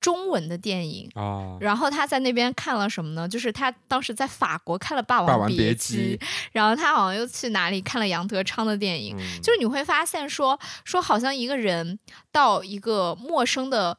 中文的电影。
啊，
然后他在那边看了什么呢？就是他当时在法国看了《霸
霸王别
别
姬
然后他好像又去哪里看了杨德昌的电影。
嗯
就是你会发现说说好像一个人到一个陌生的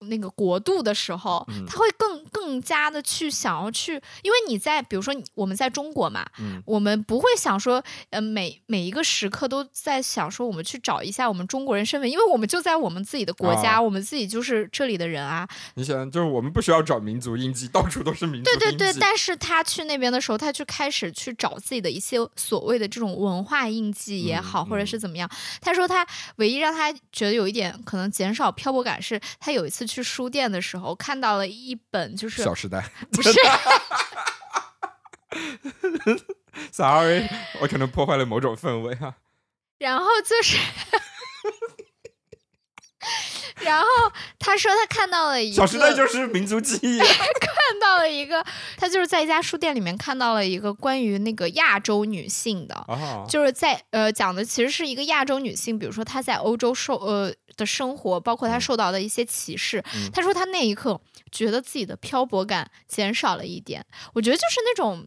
那个国度的时候，
嗯
他会更更加的去想要去，因为你在比如说我们在中国嘛，
嗯
我们不会想说，呃，每每一个时刻都在想说我们去找一下我们中国人身份，因为我们就在我们自己的国家，
啊
我们自己就是这里的人啊。
你想，就是我们不需要找民族印记，到处都是民族印记。
对对对，但是他去那边的时候，他去开始去找自己的一些所谓的这种文化印记也好，
嗯
或者是怎么样。他说他唯一让他觉得有一点可能减少漂泊感，是他有一次去书店的时候看到了一本就是
小时代
不是，
sorry，我可能破坏了某种氛围哈。
然后就是，然后他说他看到了一个，
小时代就是民族记忆。
看到了一个，他就是在一家书店里面看到了一个关于那个亚洲女性的。
啊，
就是在呃讲的其实是一个亚洲女性，比如说她在欧洲受呃的生活，包括她
嗯
受到的一些歧视。
嗯
她说他那一刻觉得自己的漂泊感减少了一点。我觉得就是那种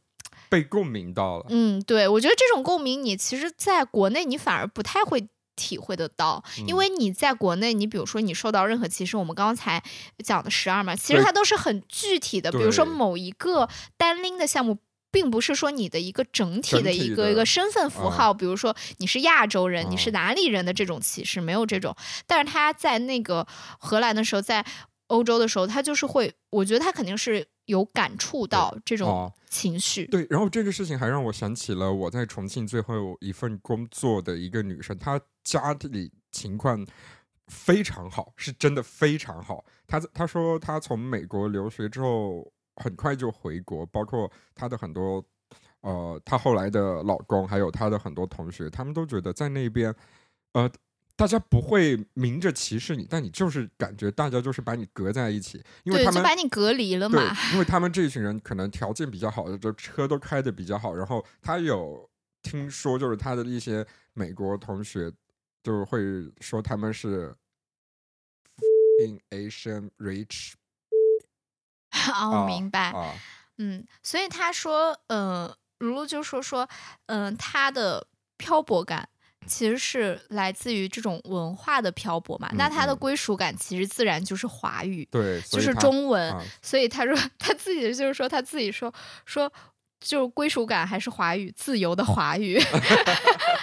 被共鸣到了。
嗯，对，我觉得这种共鸣，你其实在国内你反而不太会体会得到，因
嗯
为你在国内，你比如说你受到任何歧视，我们刚才讲的十二嘛，其实它都是很具体的，比如说某一个单拎的项目。并不是说你的一个整体的一个一个身份符
啊。
号，比如说你是亚洲人，你是
啊
哪里人的这种歧视，没有这种。但是他在那个荷兰的时候，在欧洲的时候，他就是会，我觉得他肯定是有感触到这种
哦
情绪。
对，然后这个事情还让我想起了我在重庆最后一份工作的一个女生，她家里情况非常好，是真的非常好。她她说她从美国留学之后很快就回国，包括她的很多呃，她后来的老公还有她的很多同学，他们都觉得在那边呃。大家不会明着歧视你，但你就是感觉大家就是把你隔在一起，因为，他们
就把你隔离了嘛。，
因为他们这一群人可能条件比较好，就车都开的比较好，然后他有听说，就是他的一些美国同学就会说他们是 in Asian rich
哦，
我
明白。
啊，
嗯，所以他说，呃，如露就说说，嗯、他的漂泊感其实是来自于这种文化的漂泊嘛。那
嗯
他的
嗯
归属感其实自然就是华语，
对，
就是中文。
啊
所以他说他自己就是说他自己说说，就归属感还是华语，自由的华语。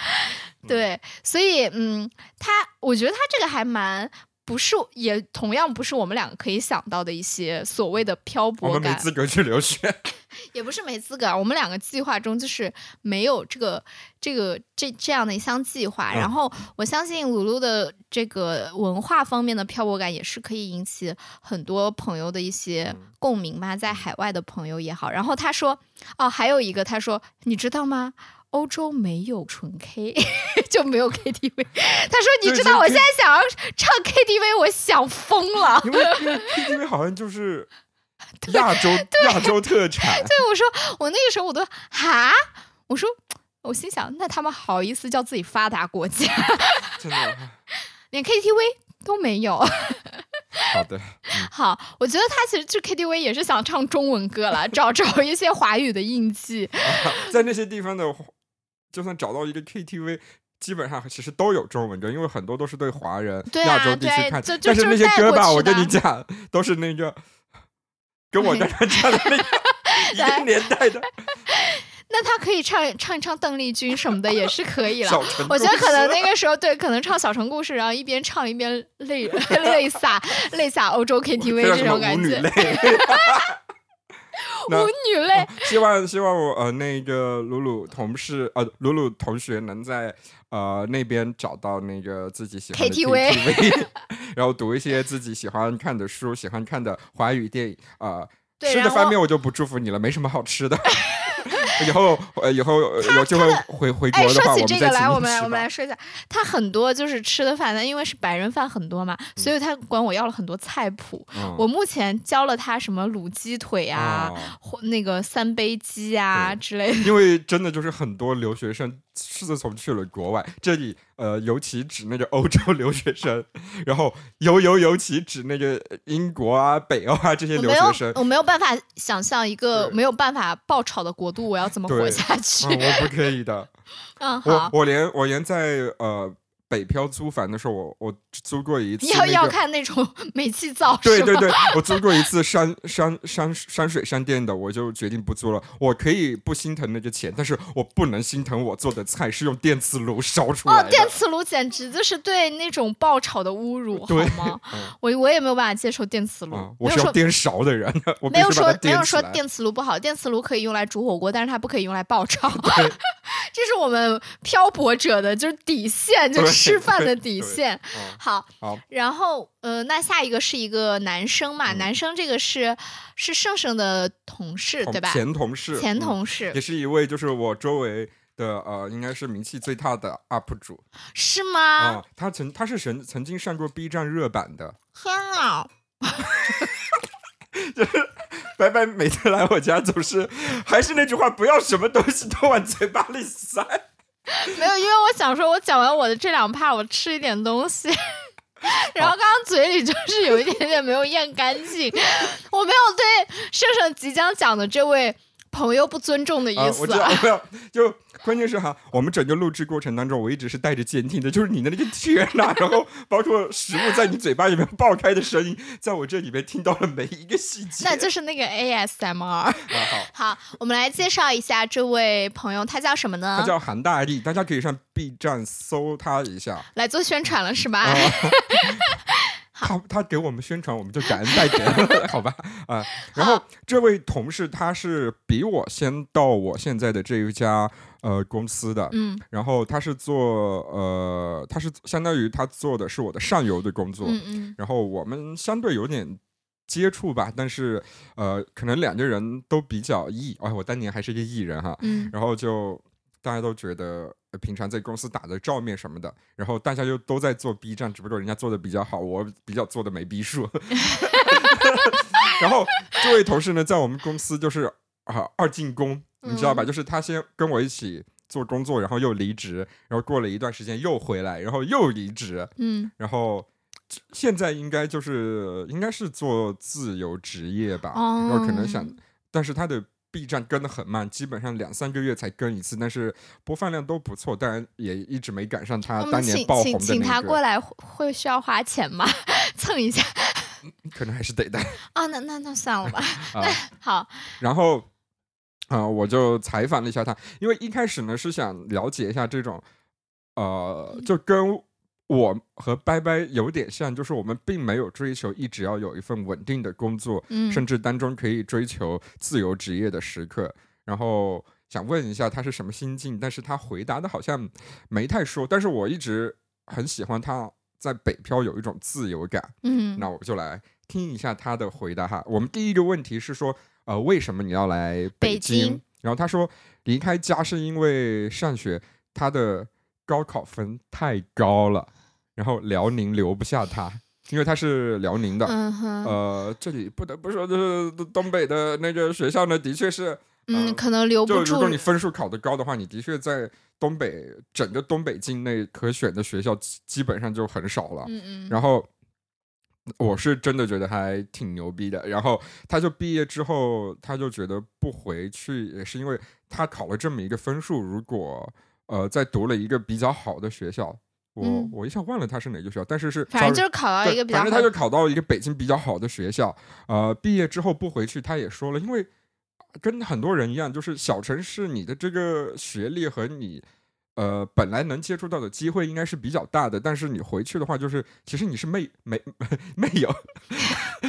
对，所以嗯，他我觉得他这个还蛮。不是，也同样不是我们两个可以想到的一些所谓的漂泊感。
们没资格去留学，
也不是没资格，我们两个计划中就是没有这个这个这这样的一项计划。
嗯
然后我相信鲁鲁的这个文化方面的漂泊感也是可以引起很多朋友的一些
嗯
共鸣吧，在海外的朋友也好。然后他说，哦，还有一个，他说，你知道吗？欧洲没有纯 K，就没有 KTV。他说：“你知道，我现在想要唱 KTV，我想疯了。”
因为因为 KTV 好像就是 亚洲亚洲特产，
对，我说我那个时候我都哈，我说我心想，那他们好意思叫自己发达国家，
真的
连 KTV 都没有。
好的，
好，我觉得他其实去 KTV 也是想唱中文歌了，找找一些华语的印记。
在那些地方的，就算找到一个 KTV。基本上其实都有中文歌，因为很多都是对华人、
对啊
亚洲地区看。
对就就
但是那些歌吧，我跟你讲，都是那个 跟我刚刚唱的那个 一个年代的
那他可以唱唱一唱邓丽君什么的也是可以了。我觉得可能那
个
个时候对，可能唱《小城故事》，然后一边唱一边泪泪洒泪洒欧洲 KTV 这种感觉，
舞女泪。那
舞女泪。
希望希望我呃那个鲁鲁同事呃鲁鲁同学能在呃那边找到那个自己喜欢的
KTV
然后读一些自己喜欢看的书、喜欢看的华语电影啊。呃吃的方面我就不祝福你了，没什么好吃的。以后呃以后呃有机会回回
哎，
国的话，我们
说起这个来，我们来我们来说一下，他很多就是吃的饭，那因为是白人饭很多嘛，所以他管我要了很多菜谱。
嗯
我目前教了他什么卤鸡腿啊，那个三杯鸡啊之类的。
因为真的就是很多留学生自从去了国外，这里呃尤其指那个欧洲留学生，然后尤尤尤其指那个英国啊、北欧啊这些
我没有
留学生，，
我没有办法想象一个没有办法爆炒的国度，我要怎么活下去？
嗯，我不可以的。
嗯，
我，我连我连在呃北漂租房的时候，我我租过一次、
要要。看那种 煤气灶，
对对对，我租过一次山山山山水山店的，我就决定不租了。我可以不心疼那个钱，但是我不能心疼我做的菜是用电磁炉烧出来的哦，
电磁炉简直就是对那种爆炒的侮辱，好
对
吗？
嗯
我我也没有办法接受电磁炉，
我是要颠勺的人，我
没有说没有说电磁炉不好，电磁炉可以用来煮火锅，但是它不可以用来爆炒。
对
这是我们漂泊者的就是底线，就
对
吃饭的底线。
嗯
好，
好，
然后呃，那下一个是一个男生嘛，
嗯
男生这个是是盛盛的同事对吧？
前同事，
前
嗯
同事、
也是一位就是我周围的呃，应该是名气最大的 UP 主
是吗？
啊、他曾他是曾曾经上过 B 站热版的。
天啊！
白白每次来我家总是还是那句话，不要什么东西都往嘴巴里塞。
没有，因为我想说，我讲完我的这两趴，我吃一点东西。然后刚刚嘴里就是有一点点没有咽干净，我没有对胜胜即将讲的这位朋友不尊重的意
啊，
思
我知道，我就关键是哈，我们整个录制过程当中，我一直是带着监听的，就是你的那个天呐，然后包括食物在你嘴巴里面爆开的声音，在我这里面听到了每一个细节。
那就是那个 ASMR。
啊好，
好，我们来介绍一下这位朋友，他叫什么呢？
他叫韩大力，大家可以上 B 站搜他一下。
来做宣传了是吧？
啊他他给我们宣传，我们就感恩戴德，好吧？啊，然后这位同事他是比我先到我现在的这一家呃公司的，
嗯。
然后他是做呃，他是相当于他做的是我的上游的工作，
嗯嗯。
然后我们相对有点接触吧，但是呃，可能两个人都比较艺，哎，我当年还是一个艺人哈，
嗯。
然后就大家都觉得呃平常在公司打的照面什么的，然后大家就都在做 B 站，只不过人家做的比较好，我比较做的没逼数。然后这位同事呢，在我们公司就是啊二进宫，你知道吧？
嗯
就是他先跟我一起做工作，然后又离职，然后过了一段时间又回来，然后又离职，
嗯
然后。现在应该就是应该是做自由职业吧，然后可能想
哦，
但是他的 B 站跟的很慢，基本上两三个月才更一次，但是播放量都不错，当然也一直没赶上他当年
请请
爆红的
请他
那个，
过来会会需要花钱吗？蹭一下
可能还是得的
啊？那那那算了吧。
啊。
好，
然后啊、我就采访了一下他，因为一开始呢是想了解一下这种，呃，就跟我和拜拜有点像，就是我们并没有追求一直要有一份稳定的工作，
嗯，
甚至当中可以追求自由职业的时刻。然后想问一下他是什么心境，但是他回答的好像没太说。但是我一直很喜欢他在北漂有一种自由感，
嗯
那我就来听一下他的回答哈。我们第一个问题是说，呃，为什么你要来
北
京？
京
然后他说离开家是因为上学他的高考分太高了，然后辽宁留不下他，因为他是辽宁的。
嗯哼
呃，这里不得不说，就是东北的那个学校呢，的确是，
嗯，
呃
可能留不住
就如果你分数考得高的话，你的确在东北整个东北境内可选的学校基基本上就很少了。
嗯嗯，
然后我是真的觉得还挺牛逼的。然后他就毕业之后，他就觉得不回去，也是因为他考了这么一个分数，如果呃在读了一个比较好的学校，我、
嗯
我一下忘了他是哪个学校，但是是
反正就是考到一个比较好
反正他就考到一个北京比较好的学校。呃，毕业之后不回去，他也说了，因为跟很多人一样，就是小城市你的这个学历和你。呃，本来能接触到的机会应该是比较大的，但是你回去的话，就是其实你是没没没有，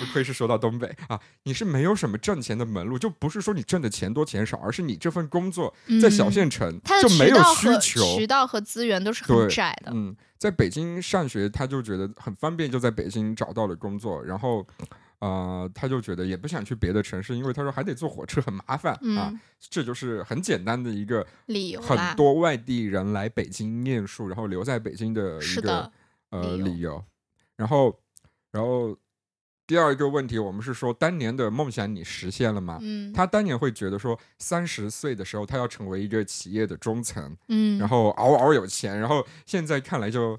不愧是说到东北啊，你是没有什么挣钱的门路，就不是说你挣的钱多钱少，而是你这份工作在小
嗯
县城就没有需求，
渠道和资源都是很窄的。
嗯，在北京上学，他就觉得很方便，就在北京找到了工作，然后，呃，他就觉得也不想去别的城市，因为他说还得坐火车很麻烦、啊
嗯，，
这就是很简单的一个
理由，
很多外地人来北京念书，然后留在北京的一个
的，
呃
理由。
理由，然后，然后第二个问题，我们是说当年的梦想你实现了吗？
嗯，
他当年会觉得说，三十岁的时候他要成为一个企业的中层，
嗯，
然后嗷嗷有钱，然后现在看来就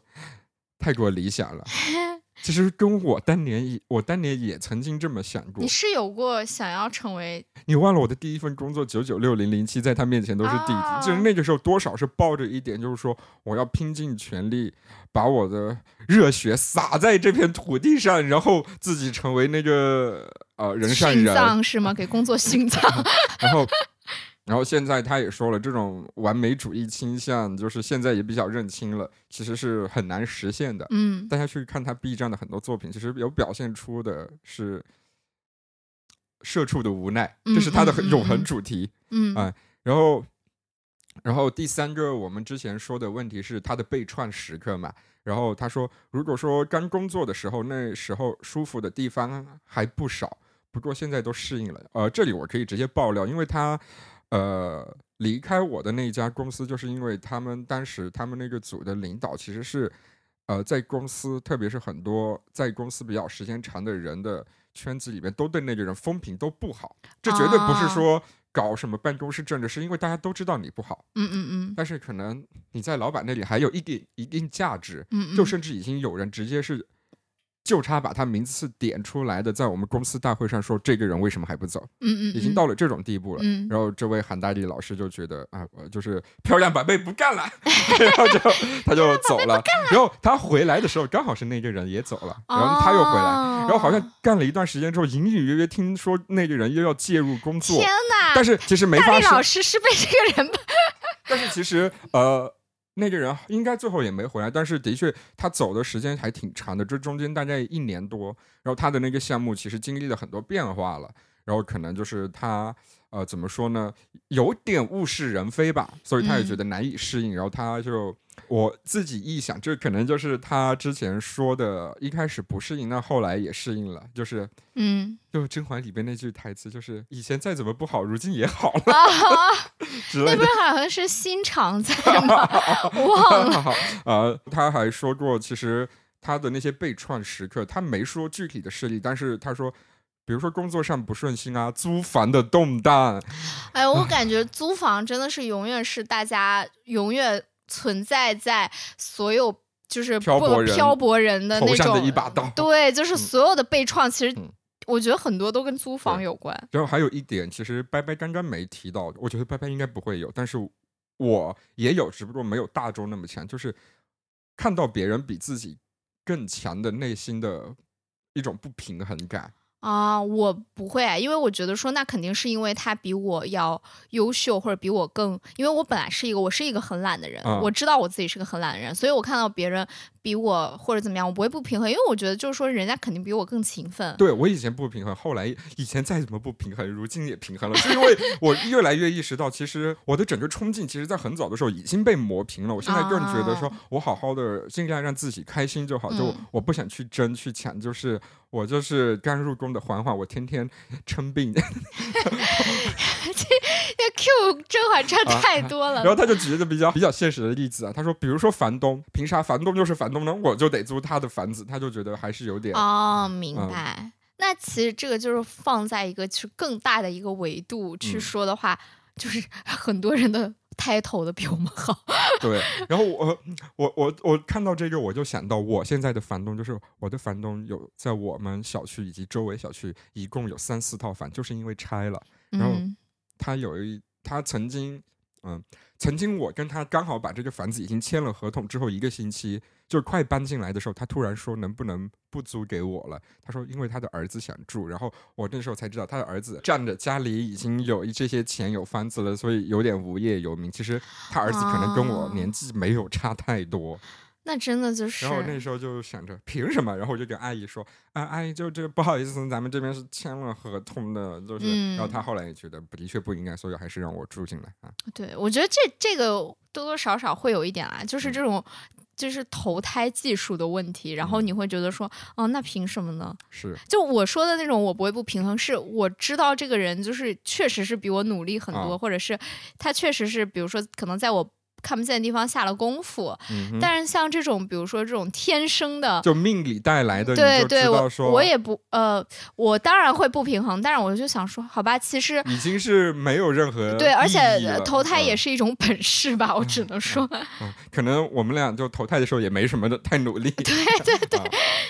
太过理想了。其实跟我当年也，我当年也曾经这么想过
你。是有过想要成为
你忘了我的第一份工作九九六零零七，在他面前都是弟弟。
啊
就是那个时候多少是抱着一点，就是说我要拼尽全力，把我的热血洒在这片土地上，然后自己成为那个呃人上
殉
人。
葬是吗？给工作殉葬。
然后，然后现在他也说了，这种完美主义倾向，就是现在也比较认清了，其实是很难实现的。
嗯
大家去看他 B 站的很多作品，其实有表现出的是社畜的无奈，这是他的永恒
嗯
主题。
嗯
啊然后，然后第三个我们之前说的问题是他的被创时刻嘛。然后他说，如果说刚工作的时候，那时候舒服的地方还不少，不过现在都适应了。呃，这里我可以直接爆料，因为他呃离开我的那一家公司，就是因为他们当时他们那个组的领导其实是呃在公司，特别是很多在公司比较时间长的人的圈子里面，都对那个人风评都不好。这绝对不是
哦。
说搞什么办公室政治，是因为大家都知道你不好，
嗯嗯嗯。
但是可能你在老板那里还有一点一定价值，
嗯，
就甚至已经有人直接是就差把他名次点出来的，在我们公司大会上说这个人为什么还不走，
嗯嗯，
已经到了这种地步了。
嗯，
然后这位韩大力老师就觉得啊，我就是漂亮宝贝不干了，然后就他就走了。然后他回来的时候，刚好是那个人也走了，然后他又回来，
哦
然后好像干了一段时间之后，隐隐约约听说那个人又要介入工作
天，哪！
但是其实没
大力老。师是被这个人
但是其实呃。那个人应该最后也没回来，但是的确他走的时间还挺长的，这中间大概一年多。然后他的那个项目其实经历了很多变化了，然后可能就是他呃怎么说呢，有点物是人非吧，所以他也觉得难以适应。然后他就我自己臆想，这可能就是他之前说的，一开始不适应，那后来也适应了，就是
嗯
就甄嬛里边那句台词，就是以前再怎么不好，如今也好了
啊，那不。是好像是心常在吗？忘了。
好，呃，他还说过，其实他的那些被创时刻，他没说具体的事例，但是他说，比如说工作上不顺心啊，租房的动荡，
哎，我感觉租房真的是永远是大家永远存在在所有就是
漂泊人
漂泊人的那种
一把刀。
对，就是
嗯
所有的被创，其实
嗯
我觉得很多都跟租房有关。
然后还有一点，其实拜拜刚刚没提到，我觉得拜拜应该不会有，但是我也有，只不过没有大周那么强，就是看到别人比自己更强的内心的一种不平衡感。
啊，我不会啊，因为我觉得说那肯定是因为他比我要优秀，或者比我更，因为我本来是一个我是一个很懒的人，
嗯
我知道我自己是个很懒的人，所以我看到别人比我或者怎么样，我不会不平衡，因为我觉得就是说人家肯定比我更勤奋。
对我以前不平衡，后来以前再怎么不平衡，如今也平衡了，是因为 我越来越意识到，其实我的整个冲劲，其实在很早的时候已经被磨平了。我现在更觉得说
啊，
我好好的尽量让自己开心就好，就
嗯
我不想去争去抢，就是我就是刚入宫的嬛嬛，我天天称病，
这这 Q 甄嬛传太多了。
然后他就举了个比较比较现实的例子啊，他说，比如说房东，凭啥房东就是房东呢？我就得租他的房子，他就觉得还是有点。
哦，明
嗯
白。那其实这个就是放在一个就是更大的一个维度去
嗯
说的话，就是很多人的 title 的比我们好。
对，然后我我我我看到这个，我就想到我现在的房东，就是我的房东有在我们小区以及周围小区一共有三四套房，就是因为拆了。然后
嗯
他有一他曾经嗯，曾经我跟他刚好把这个房子已经签了合同之后一个星期，就快搬进来的时候，他突然说能不能不租给我了？他说因为他的儿子想住，然后我那时候才知道他的儿子仗着家里已经有这些钱有房子了，所以有点无业游民。其实他儿子可能跟我年纪没有差太多。
那真的就是
然后那时候就想着凭什么？然后我就跟阿姨说啊，阿姨就这个不好意思，咱们这边是签了合同的，就是。
嗯
然后他后来也觉得的确不应该，所以还是让我住进来啊。
对，我觉得这这个多多少少会有一点啊，就是
嗯
这种。就是投胎技术的问题，然后
嗯
你会觉得说，哦，那凭什么呢？
是，
就我说的那种，我不会不平衡，是我知道这个人就是确实是比我努力很多，
啊
或者是他确实是，比如说可能在我看不见的地方下了功夫，
嗯，
但是像这种，比如说这种天生的，
就命里带来的，
对对，我也不呃，我当然会不平衡，但是我就想说，好吧，其实
已经是没有任何
对，而且投胎也
嗯。
是一种本事吧，我只能说，
嗯，可能我们俩就投胎的时候也没什么的太努力，对对对、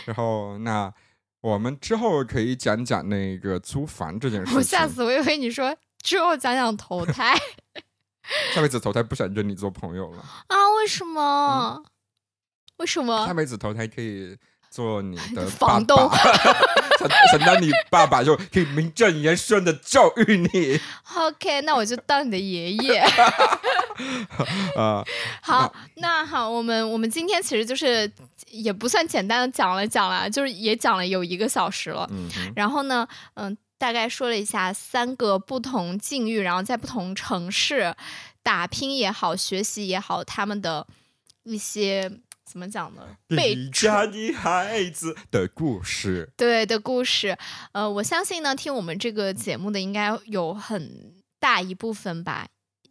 然后那我们之后可以讲讲那个租房这件事情。
我吓死我以为你说之后讲讲投胎
下辈子投胎不想跟你做朋友了，
啊？为什么？为什么
下
么？
辈子投胎可以做你 的爸
房东
爸，想想当你爸爸就可以名正言顺的教育你
OK，那我就当你的爷爷。
啊、
好，那好，我们我们今天其实就是也不算简单的讲了讲了，就是也讲了有一个小时了。
嗯，
然后呢，嗯，大概说了一下三个不同境遇，然后在不同城市打拼也好，学习也好，他们的一些怎么讲呢？被
离家的孩子的故事。
对的故事。呃，我相信呢，听我们这个节目的应该有很大一部分吧。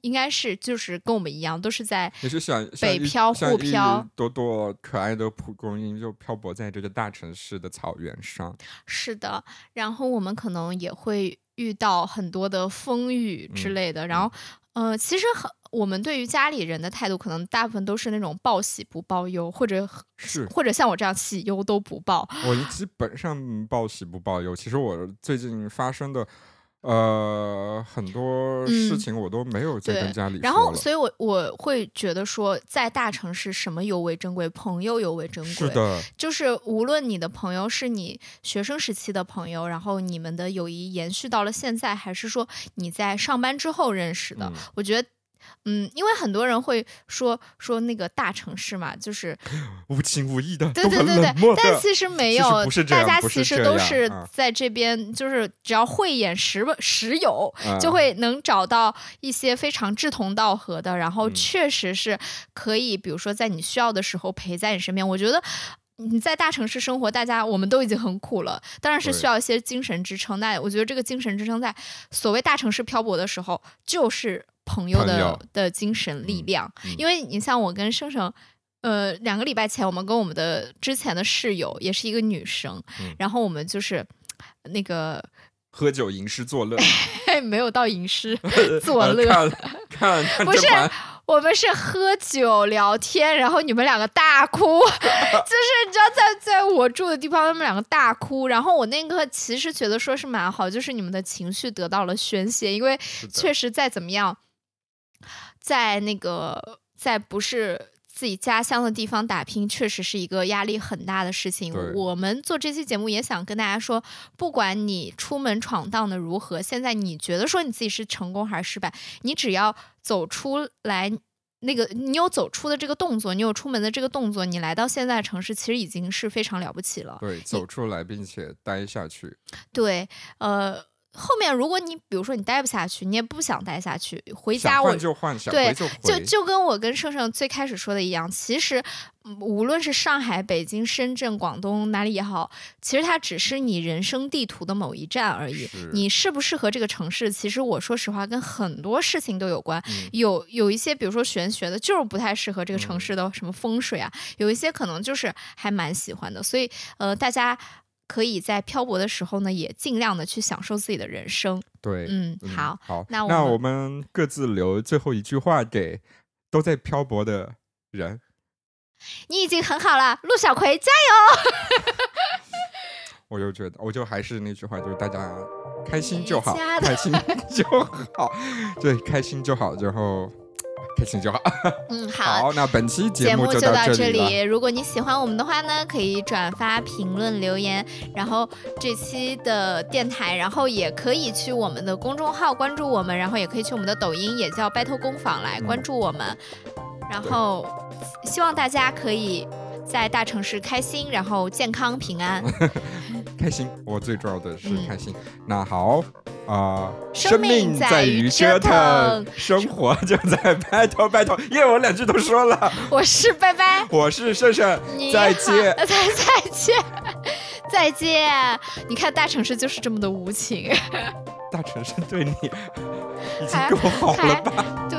应该是就是跟我们一样，都是在
也是想
北漂沪漂
朵朵可爱的蒲公英，就漂泊在这个大城市的草原上。
是的，然后我们可能也会遇到很多的风雨之
嗯
类的，然后。呃，其实很，我们对于家里人的态度，可能大部分都是那种报喜不报忧，或者
是
或者像我这样喜忧都不报。
我基本上报喜不报忧。其实我最近发生的。呃，很多事情我都没有在跟家里说
然后，所以我我会觉得说，在大城市，什么尤为珍贵？朋友尤为珍贵。
是的，
就是无论你的朋友是你学生时期的朋友，然后你们的友谊延续到了现在，还是说你在上班之后认识的？我觉得。嗯，因为很多人会说说那个大城市嘛，就是
无情无义的，
对对对对，但其实没有，大家其实都
是
在这边，就是只要慧眼识识友，就会能找到一些非常志同道合的，然后确实是可以，比如说在你需要的时候陪在你身边。我觉得你在大城市生活，大家我们都已经很苦了，当然是需要一些精神支撑。那我觉得这个精神支撑在所谓大城市漂泊的时候，就是。朋友的的精神力量，因为你像我跟生生，呃，两个礼拜前我们跟我们的之前的室友也是一个女生，然后我们就是那个
喝酒吟诗作乐，
没有到吟诗 作乐，
看看
不是，我们是喝酒聊天，然后你们两个大哭，就是你知道在在我住的地方，他们两个大哭，然后我那个其实觉得说是蛮好，就是你们的情绪得到了宣泄，因为确实再怎么样。在那个在不是自己家乡的地方打拼，确实是一个压力很大的事情。我们做这期节目也想跟大家说，不管你出门闯荡的如何，现在你觉得说你自己是成功还是失败，你只要走出来，那个你有走出的这个动作，你有出门的这个动作，你来到现在城市，其实已经是非常了不起了。
对，走出来并且待下去。
对，呃。后面，如果你比如说你待不下去，你也不想待下去，回家我对就就跟我跟盛盛最开始说的一样，其实无论是上海、北京、深圳、广东哪里也好，其实它只是你人生地图的某一站而已。你适不适合这个城市，其实我说实话跟很多事情都有关。有有一些比如说玄学的，就是不太适合这个城市的什么风水啊；有一些可能就是还蛮喜欢的。所以呃，大家。可以在漂泊的时候呢，也尽量的去享受自己的人生。
对，
嗯，好，
好，
那
那
我
们各自留最后一句话给都在漂泊的人。
你已经很好了，陆小葵，加油！
我就觉得，我就还是那句话，就是大家开心就好，开心就好，对，开心就好，然后。开心就好。
嗯，好，
那本期
节
目就
到
这
里。如果你喜欢我们的话呢，可以转发、评论、留言。然后这期的电台，然后也可以去我们的公众号关注我们，然后也可以去我们的抖音，也叫 Battle 工坊来关注我们。然后希望大家可以在大城市开心，然后健康平安。
开心，我最重要的是开心。那好。啊，
生
命在于折腾，生活就在 battle battle。耶，我两句都说了。
我是拜拜，
我是胜胜，再见，
再 再见，再见。你看大城市就是这么的无情。
大城市对你已经够好了吧？
对。